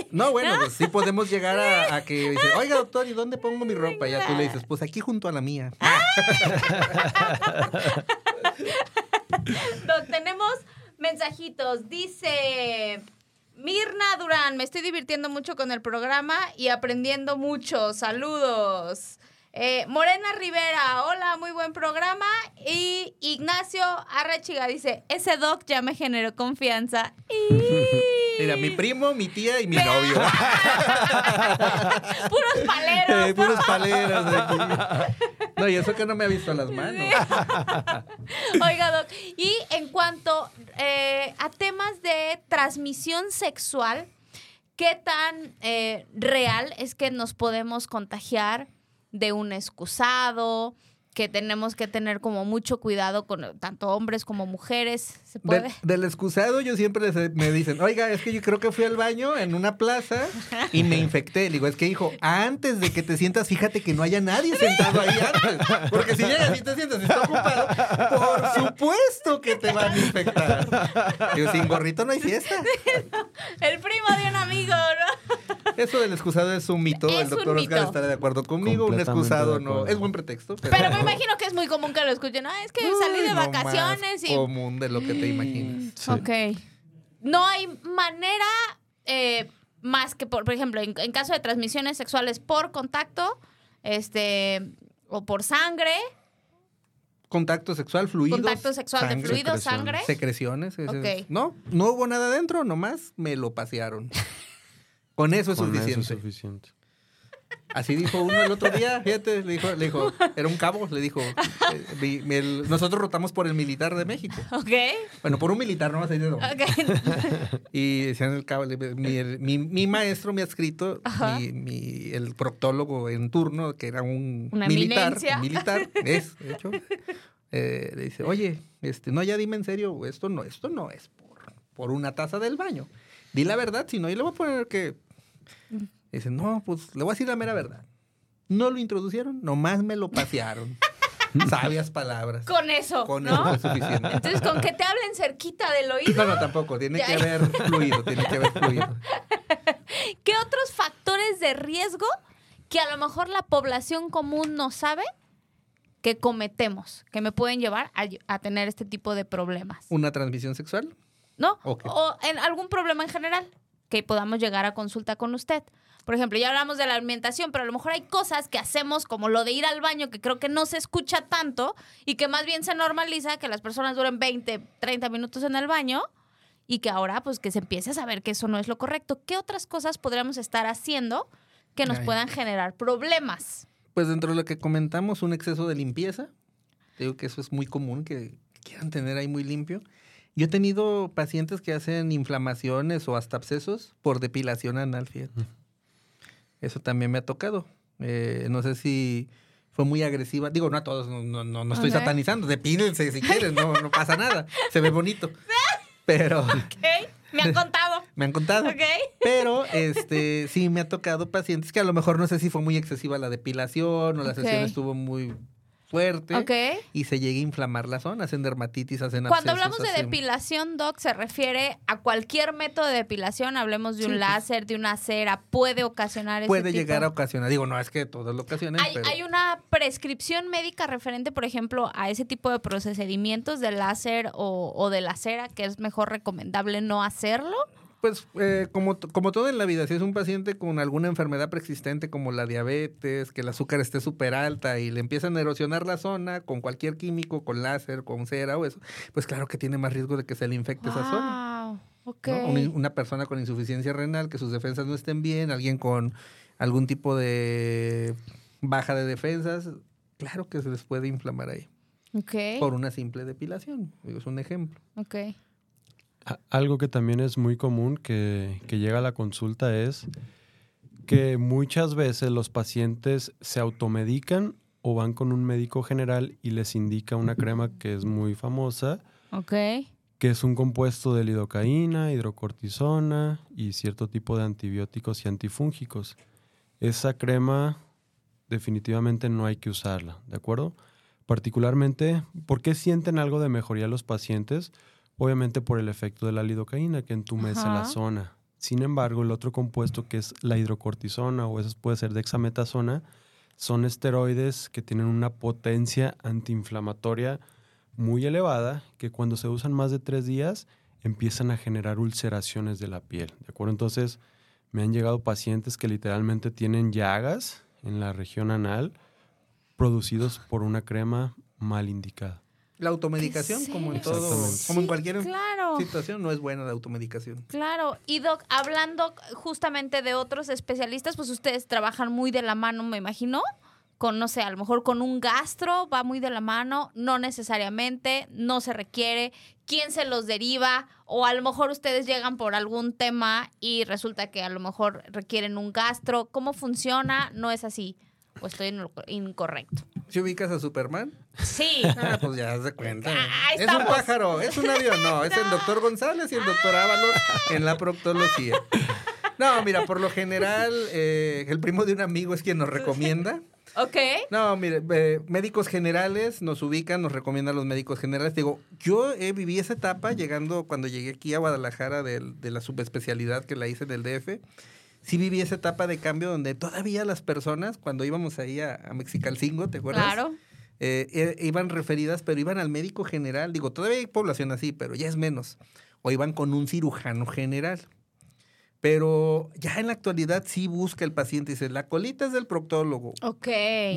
No, bueno, pues sí podemos llegar a, a que dice, oiga doctor, ¿y dónde pongo mi ropa? Y ya tú le dices, pues aquí junto a la mía. Doc, tenemos mensajitos. Dice Mirna Durán, me estoy divirtiendo mucho con el programa y aprendiendo mucho. Saludos. Eh, Morena Rivera, hola, muy buen programa. Y Ignacio Arrechiga dice, ese doc ya me generó confianza. Y... Mira, mi primo, mi tía y mi novio. Puros paleros. Eh, puros paleros. No, y eso que no me ha visto las manos. Oiga, Doc, y en cuanto eh, a temas de transmisión sexual, ¿qué tan eh, real es que nos podemos contagiar de un excusado? Que tenemos que tener como mucho cuidado con tanto hombres como mujeres. ¿Se puede? Del, del excusado yo siempre les- me dicen, oiga, es que yo creo que fui al baño en una plaza y me infecté. Le digo, es que hijo, antes de que te sientas, fíjate que no haya nadie sentado ahí antes. Porque si llegas y te sientas y está ocupado, por supuesto que te van a infectar. Digo, sin gorrito no hay fiesta. El primo de un amigo, ¿no? Eso del excusado es un mito. Es El un doctor Oscar mito. estará de acuerdo conmigo. Un excusado no. Es buen pretexto. Pero me imagino que es muy común que lo escuchen. Ah, es que salí de no más vacaciones y común de lo que te imaginas. Sí. Ok. No hay manera eh, más que, por, por ejemplo, en, en caso de transmisiones sexuales por contacto, este, o por sangre, Contacto sexual, fluidos. contacto sexual de sangre, fluido, secreciones. sangre. Secreciones. ese es- Ok. No, no hubo nada adentro, nomás me lo pasearon. Con eso es Con eso suficiente. es suficiente. Así dijo uno el otro día, fíjate, le dijo, le dijo, era un cabo, le dijo, eh, mi- mi- el- nosotros rotamos por el militar de México. Ok. Bueno, por un militar, no vas a ir de dónde. Ok. Y decían el cabo, mi, el- mi- mi maestro, mi adscrito, Ajá. mi, mi- el proctólogo en turno, que era un Una militar, un militar, es, de hecho, eh, le dice, oye, este, no, ya dime en serio, esto no, esto no es por, por una taza del baño. Di la verdad, si no, y le voy a poner que... Dice, no, pues le voy a decir la mera verdad. No lo introducieron, nomás me lo pasearon. Sabias palabras. Con eso, Con ¿no? eso es suficiente. Entonces, con que te hablen cerquita del oído, No, no, tampoco. Tiene Ya. que haber fluido, tiene que haber fluido. ¿qué otros factores de riesgo que a lo mejor la población común no sabe que cometemos, que me pueden llevar a, a tener este tipo de problemas? ¿Una transmisión sexual? ¿no? Ok. O en algún problema en general que podamos llegar a consulta con usted. Por ejemplo, ya hablamos de la alimentación, pero a lo mejor hay cosas que hacemos como lo de ir al baño, que creo que no se escucha tanto y que más bien se normaliza que las personas duren 20, 30 minutos en el baño y que ahora pues que se empiece a saber que eso no es lo correcto. ¿Qué otras cosas podríamos estar haciendo que nos Ay. puedan generar problemas? Pues dentro de lo que comentamos, un exceso de limpieza. Digo que eso es muy común, que quieran tener ahí muy limpio. Yo he tenido pacientes que hacen inflamaciones o hasta abscesos por depilación anal, fíjate. Eso también me ha tocado. Eh, no sé si fue muy agresiva. Digo, no a todos, no, no, no, no estoy satanizando. Depílense si quieren, no, no pasa nada. Se ve bonito. Pero ¿Ok? Me han contado. me han contado. ¿Ok? Pero este sí me ha tocado pacientes que a lo mejor no sé si fue muy excesiva la depilación o la sesión estuvo muy fuerte y se llega a inflamar la zona, hacen dermatitis, hacen Cuando abscesos, hablamos de hacen- depilación, Doc, se refiere a cualquier método de depilación. Hablemos de un Sí, pues. láser, de una cera. Puede ocasionar ese puede tipo? llegar a ocasionar, digo, no es que todas lo ocasionen, ¿Hay, pero hay una prescripción médica referente, por ejemplo, a ese tipo de procedimientos de láser o, o de la cera que es mejor recomendable no hacerlo? Pues eh, como, como todo en la vida, si es un paciente con alguna enfermedad preexistente como la diabetes, que el azúcar esté súper alta y le empiezan a erosionar la zona con cualquier químico, con láser, con cera o eso, pues claro que tiene más riesgo de que se le infecte esa zona. Una, persona con insuficiencia renal, que sus defensas no estén bien, alguien con algún tipo de baja de defensas, claro que se les puede inflamar ahí por una simple depilación. Digo, es un ejemplo. Algo que también es muy común que, que llega a la consulta es que muchas veces los pacientes se automedican o van con un médico general y les indica una crema que es muy famosa, Ok. que es un compuesto de lidocaína, hidrocortisona y cierto tipo de antibióticos y antifúngicos. Esa crema definitivamente no hay que usarla, ¿de acuerdo? Particularmente, ¿por qué sienten algo de mejoría los pacientes? Obviamente por el efecto de la lidocaína que entumece la zona. Sin embargo, el otro compuesto que es la hidrocortisona o eso puede ser dexametasona, son esteroides que tienen una potencia antiinflamatoria muy elevada que cuando se usan más de tres días empiezan a generar ulceraciones de la piel. ¿De acuerdo? Entonces, me han llegado pacientes que literalmente tienen llagas en la región anal producidos por una crema mal indicada. La automedicación, ¿Qué como en todo, como en Sí, cualquier Claro. situación, no es buena la automedicación. Claro, y Doc, hablando justamente de otros especialistas, pues ustedes trabajan muy de la mano, me imagino, con, no sé, a lo mejor con un gastro, va muy de la mano, no necesariamente, no se requiere, quién se los deriva, o a lo mejor ustedes llegan por algún tema y resulta que a lo mejor requieren un gastro, ¿cómo funciona? No es así, o estoy en lo incorrecto. Si ubicas a Superman, Sí, ah, pues ya se cuenta. Ah, es un pájaro, es un avión, no, es el doctor González y el doctor Ábalos en la proctología. No, mira, por lo general, eh, el primo de un amigo es quien nos recomienda. ok. No, mire, eh, médicos generales nos ubican, nos recomiendan los médicos generales. Digo, yo eh, viví esa etapa llegando, cuando llegué aquí a Guadalajara del- de, la subespecialidad que la hice en el DF. Sí viví esa etapa de cambio donde todavía las personas, cuando íbamos ahí a, a Mexicalcingo, ¿te acuerdas? Claro. Eh, eh, iban referidas, pero iban al médico general. Digo, todavía hay población así, pero ya es menos. O iban con un cirujano general. Pero ya en la actualidad sí busca el paciente. Dice, la colita es del proctólogo. Ok.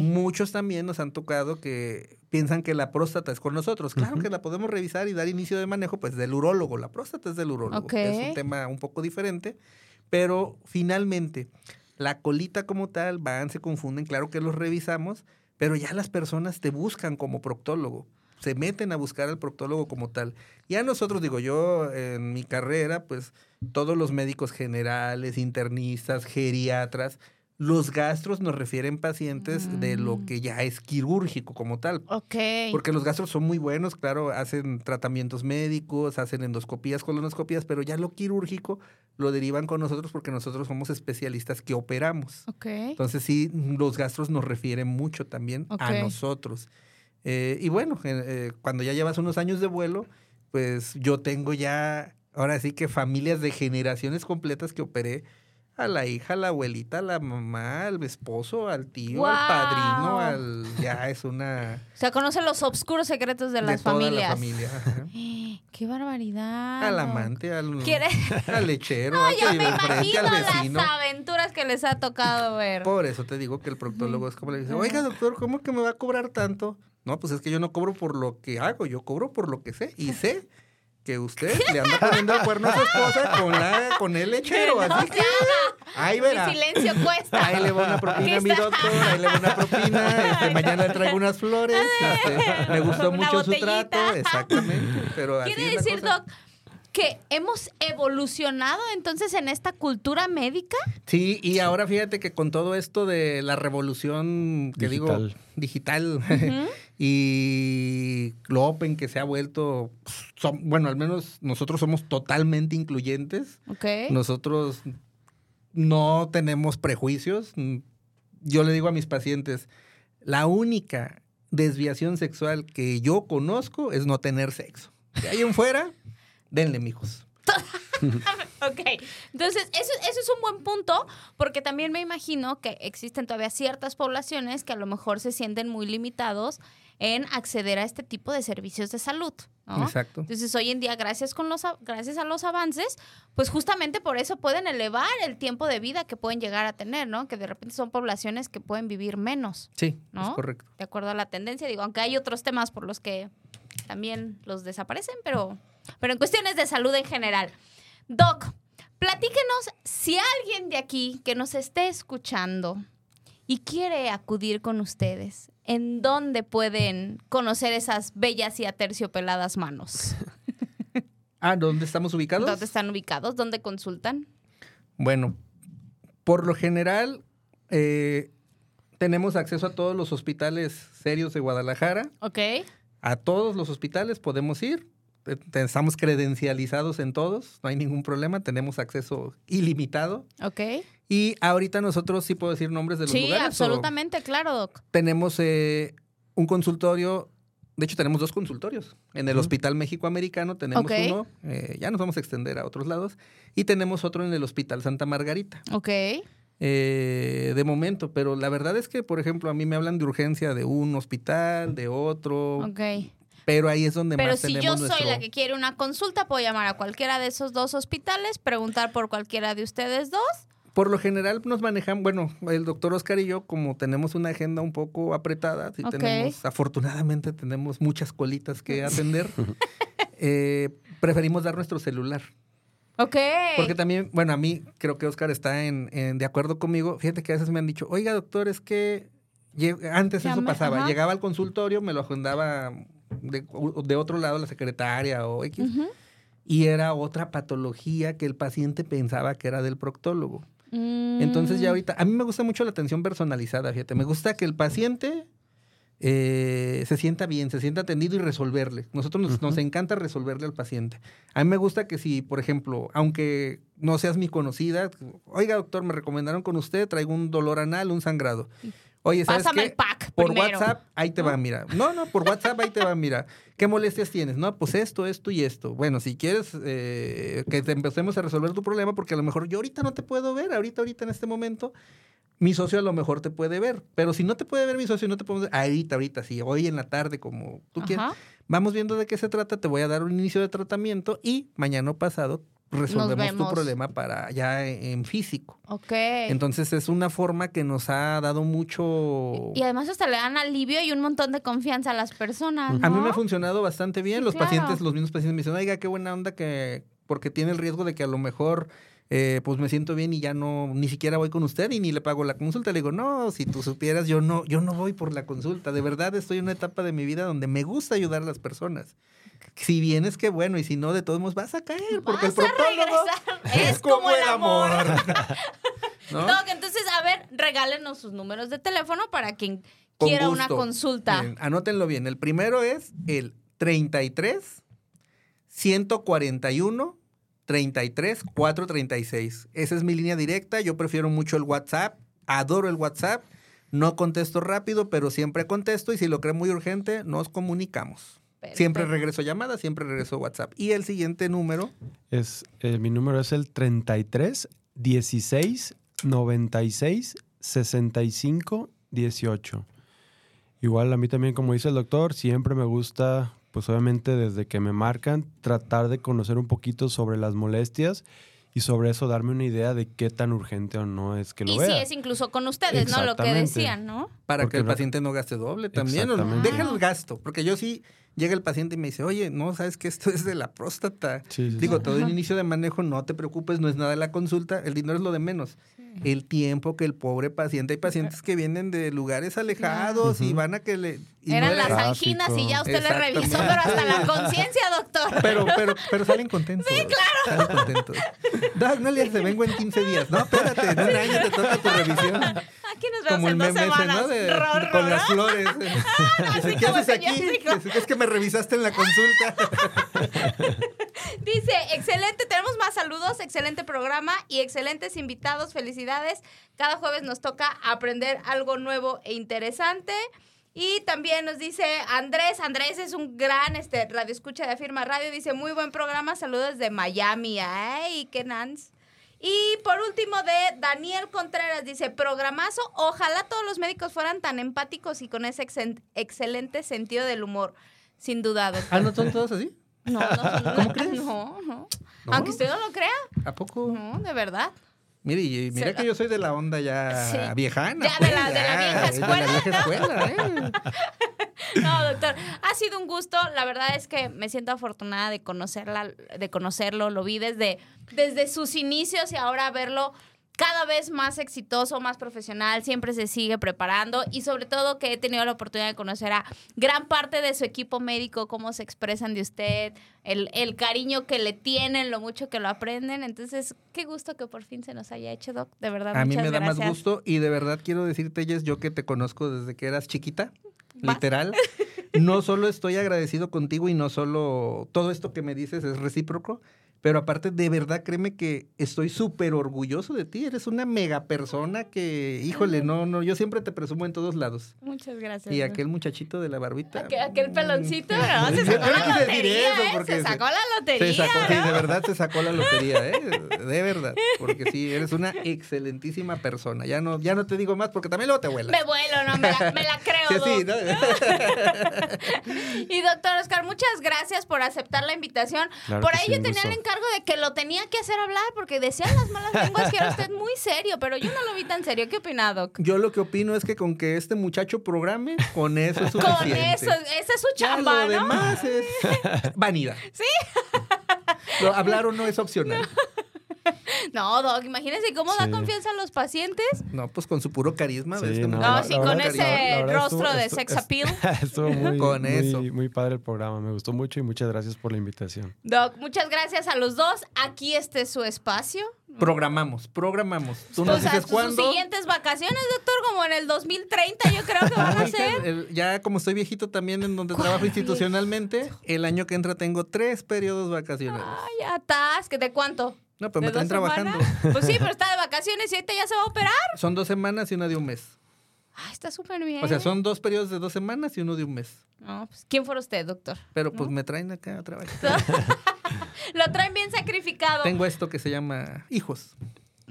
Muchos también nos han tocado que piensan que la próstata es con nosotros. Claro que la podemos revisar y dar inicio de manejo, pues del urólogo. La próstata es del urólogo. Ok. Es un tema un poco diferente. Pero finalmente, la colita como tal, van, se confunden. Claro que los revisamos, pero ya las personas te buscan como proctólogo. Se meten a buscar al proctólogo como tal. Y a nosotros, digo, yo en mi carrera, pues todos los médicos generales, internistas, geriatras, los gastros nos refieren pacientes de lo Mm. que ya es quirúrgico como tal. Ok. Porque los gastros son muy buenos, claro, hacen tratamientos médicos, hacen endoscopías, colonoscopías, pero ya lo quirúrgico lo derivan con nosotros porque nosotros somos especialistas que operamos. Ok. Entonces sí, los gastros nos refieren mucho también a nosotros. Eh, y bueno, eh, eh, cuando ya llevas unos años de vuelo, pues yo tengo ya, ahora sí que familias de generaciones completas que operé a la hija, a la abuelita, a la mamá, al esposo, al tío, al padrino, al... Ya es una... O sea, conoce los obscuros secretos de las toda familias. la familia. ¡Qué barbaridad! Al amante, al, al lechero, No, al yo me imagino al vecino. las aventuras que les ha tocado ver. Por eso te digo que el proctólogo es como le dice, oiga doctor, ¿cómo que me va a cobrar tanto? No, pues es que yo no cobro por lo que hago, yo cobro por lo que sé. Y sé que usted le anda poniendo el cuerno a su esposa con, la, con el lechero. No así que ahí verá. Mi silencio cuesta. Ahí le va una propina a mi doctor, ahí le va una propina, este, mañana le traigo unas flores, este, me gustó mucho su trato, exactamente. Pero Quiere decir. Doc, que hemos evolucionado entonces en esta cultura médica. Sí, y ahora fíjate que con todo esto de la revolución, que digo, Digital. digital Ujú. y lo open que se ha vuelto, son- bueno, al menos nosotros somos totalmente incluyentes. Ok. Nosotros no tenemos prejuicios. Yo le digo a mis pacientes, la única desviación sexual que yo conozco es no tener sexo. De ahí en fuera, denle, mijos. Ok, entonces eso, eso es un buen punto porque también me imagino que existen todavía ciertas poblaciones que a lo mejor se sienten muy limitados en acceder a este tipo de servicios de salud, ¿no? Exacto. Entonces, hoy en día, gracias, con los, gracias a los avances, pues justamente por eso pueden elevar el tiempo de vida que pueden llegar a tener, ¿no? Que de repente son poblaciones que pueden vivir menos, Sí, ¿no? es correcto. de acuerdo a la tendencia. Digo, aunque hay otros temas por los que también los desaparecen, pero, pero en cuestiones de salud en general. Doc, platíquenos si alguien de aquí que nos esté escuchando y quiere acudir con ustedes, ¿en dónde pueden conocer esas bellas y aterciopeladas manos? Ah, ¿dónde estamos ubicados? ¿Dónde están ubicados? ¿Dónde consultan? Bueno, por lo general, eh, tenemos acceso a todos los hospitales serios de Guadalajara. ¿Ok? A todos los hospitales podemos ir. Eh, Estamos credencializados en todos, no hay ningún problema, tenemos acceso ilimitado. ¿Ok? Y ahorita nosotros sí puedo decir nombres de los Sí, lugares. o absolutamente, claro, Doc. Tenemos eh, un consultorio, de hecho tenemos dos consultorios. En el. Hospital México Americano tenemos uno, eh, ya nos vamos a extender a otros lados, y tenemos otro en el Hospital Santa Margarita. ¿Ok? eh, de momento, pero la verdad es que, por ejemplo, a mí me hablan de urgencia de un hospital, de otro, Ok. Pero ahí es donde Pero más si yo soy nuestro... la que quiere una consulta, puedo llamar a cualquiera de esos dos hospitales, preguntar por cualquiera de ustedes dos. Por lo general nos manejan, bueno, el doctor Oscar y yo, como tenemos una agenda un poco apretada, sí Ok. tenemos, afortunadamente tenemos muchas colitas que atender, eh, preferimos dar nuestro celular. Ok. Porque también, bueno, a mí creo que Oscar está en, en- de acuerdo conmigo. Fíjate que a veces me han dicho, oiga, doctor, es que antes eso pasaba. ajá. Llegaba al consultorio, me lo agendaba de, de otro lado la secretaria o X, Ujú. y era otra patología que el paciente pensaba que era del proctólogo. Entonces Mm. ya ahorita, a mí me gusta mucho la atención personalizada, fíjate, me gusta que el paciente eh, se sienta bien, se sienta atendido y resolverle. Nosotros nos, nos encanta resolverle al paciente. A mí me gusta que si, por ejemplo, aunque no seas mi conocida, oiga doctor, me recomendaron con usted, traigo un dolor anal, un sangrado. Oye, ¿sabes Pásame qué? el pack Por primero. WhatsApp, ahí te va, mira. No, no, por WhatsApp, ahí te va, mira. ¿Qué molestias tienes? No, pues esto, esto y esto. Bueno, si quieres eh, que te empecemos a resolver tu problema, porque a lo mejor yo ahorita no te puedo ver, ahorita, ahorita en este momento, mi socio a lo mejor te puede ver. Pero si no te puede ver mi socio, no te podemos ver, ahorita, ahorita, sí, hoy en la tarde, como tú quieras. Vamos viendo de qué se trata, te voy a dar un inicio de tratamiento y mañana pasado resolvemos tu problema para ya en en físico. Ok. Entonces es una forma que nos ha dado mucho... y además hasta le dan alivio y un montón de confianza a las personas. A mí me ha funcionado bastante bien. Sí, los claro. pacientes, los mismos pacientes me dicen, oiga, qué buena onda que, porque tiene el riesgo de que a lo mejor eh, pues me siento bien y ya no, ni siquiera voy con usted y ni le pago la consulta. Le digo, no, si tú supieras, yo no, yo no voy por la consulta. De verdad estoy en una etapa de mi vida donde me gusta ayudar a las personas. Si vienes, qué bueno, y si no, de todos modos vas a caer, porque el Vas a proctólogo regresar. Es como el amor. ¿no? Doc, entonces, a ver, regálenos sus números de teléfono para quien Con quiera una consulta. Anótenlo bien. El primero es el 33 141 33 436. Esa es mi línea directa. Yo prefiero mucho el WhatsApp. Adoro el WhatsApp. No contesto rápido, pero siempre contesto y si lo creen muy urgente, nos comunicamos. Siempre regreso llamada, siempre regreso WhatsApp. Y el siguiente número, Es, eh, mi número es el 33 16 96 65 18. Igual a mí también, como dice el doctor, siempre me gusta, pues obviamente desde que me marcan, tratar de conocer un poquito sobre las molestias y sobre eso darme una idea de qué tan urgente o no es que lo Y vea. si es incluso con ustedes, ¿no? Lo que decían, ¿no? para Porque que el no- paciente no gaste doble también. Deja el gasto, porque yo sí llega el paciente y me dice, oye, no, sabes que esto es de la próstata. Sí, sí, sí. Digo, todo el inicio de manejo, no te preocupes, no es nada de la consulta, el dinero es lo de menos. El tiempo que el pobre paciente, hay pacientes que vienen de lugares alejados y van a que le... y Eran era- las anginas y ya usted le revisó, pero hasta la conciencia, doctor. Pero, pero, pero salen contentos. Sí, claro. Salen contentos. Doc, no le vengo en 15 días. No, espérate, en un año te toca tu revisión. Aquí nos vemos Como el en dos semanas. ¿no? De- Ro, ro, con las flores. Dice, ¿Qué como haces aquí? Es que me revisaste en la consulta. Dice, excelente, tenemos más saludos, excelente programa y excelentes invitados, felicidades. Cada jueves nos toca aprender algo nuevo e interesante. Y también nos dice Andrés, Andrés es un gran este, radio escucha de Afirma Radio, dice, muy buen programa, saludos de Miami, ay, qué nans. Y por último de Daniel Contreras, dice, programazo, ojalá todos los médicos fueran tan empáticos y con ese excelente sentido del humor, sin duda. doctor. ¿Ah, no son todos así? No, no, ¿Cómo crees? No, no, Aunque usted no lo crea. ¿A poco? No, de verdad. Mire, y mira que yo soy de la onda ya viejana. Ya, de, la, pues, de la vieja escuela. De la vieja escuela, ¿eh? No, doctor, ha sido un gusto. La verdad es que me siento afortunada de conocerla, de conocerlo. Lo vi desde, desde sus inicios y ahora verlo cada vez más exitoso, más profesional, siempre se sigue preparando y sobre todo que he tenido la oportunidad de conocer a gran parte de su equipo médico, cómo se expresan de usted, el, el cariño que le tienen, lo mucho que lo aprenden. Entonces, qué gusto que por fin se nos haya hecho, Doc. De verdad, A mí me da más gusto y de verdad quiero decirte, Jess, yo que te conozco desde que eras chiquita, literal. no solo estoy agradecido contigo y no solo todo esto que me dices es recíproco, pero aparte, de verdad, créeme que estoy súper orgulloso de ti. Eres una mega persona que, híjole, no, no, yo siempre te presumo en todos lados. Muchas gracias. Y aquel muchachito de la barbita. Aquel, mm, peloncito, no, se sacó la lotería. ¿eh? Se sacó la lotería. Se sacó, sí, de verdad se sacó la lotería, ¿eh? De verdad. Porque sí, eres una excelentísima persona. Ya no, ya no te digo más porque también luego te vuelas. Me vuelo, no, me la, me la creo. Sí, sí, ¿no? Y doctor Oscar, muchas gracias por aceptar la invitación. por ahí yo tenía el encargo de que lo tenía que hacer hablar porque decían las malas lenguas que era usted muy serio, pero yo no lo vi tan serio. ¿Qué opina, Doc? Yo lo que opino es que con que este muchacho programe, con eso es suficiente. Con eso, esa es su chamba, ya, lo demás es vanidad. Sí. hablar o no es opcional. No, Doc, imagínese cómo da confianza a los pacientes. No, pues con su puro carisma. Sí, este no, sí, con ese rostro de sex appeal. Estuvo muy, con eso. Muy, padre el programa, me gustó mucho y muchas gracias por la invitación. Doc, muchas gracias a los dos. Aquí este es su espacio. Programamos, programamos. Tú nos dices cuándo. Sus siguientes vacaciones, doctor, como en el 2030, yo creo que van a ser. Ya como estoy viejito también en donde trabajo institucionalmente, el año que entra tengo tres periodos vacacionales. Ay, atas, ¿de cuánto? No, pero me están trabajando. Pues sí, pero está de vacaciones y ahorita ya se va a operar. Son dos semanas y una de un mes. Ah, está súper bien. O sea, son dos periodos de dos semanas y uno de un mes. No, pues, ¿quién fue usted, doctor? Pero pues me traen acá a trabajar. Lo traen bien sacrificado. Tengo esto que se llama hijos.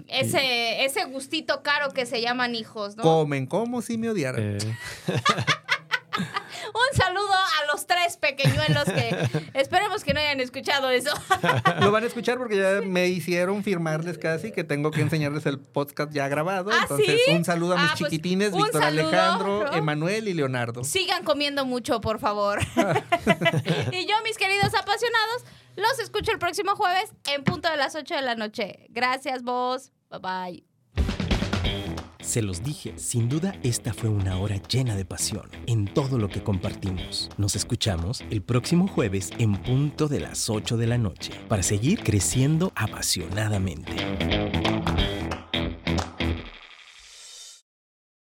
Ese, ese gustito caro que se llaman hijos, ¿no? Comen como si me odiaran. Eh. Un saludo a los tres pequeñuelos que esperemos que no hayan escuchado eso. Lo van a escuchar porque ya me hicieron firmarles casi que tengo que enseñarles el podcast ya grabado. ¿Ah, Entonces, un saludo a mis ah, pues, chiquitines, Víctor Alejandro, Emanuel y Leonardo. Sigan comiendo mucho, por favor. y yo, mis queridos apasionados, los escucho el próximo jueves en punto de las 8 de la noche. Gracias, vos. Bye bye. Se los dije, sin duda esta fue una hora llena de pasión en todo lo que compartimos. Nos escuchamos el próximo jueves en punto de las 8 de la noche para seguir creciendo apasionadamente.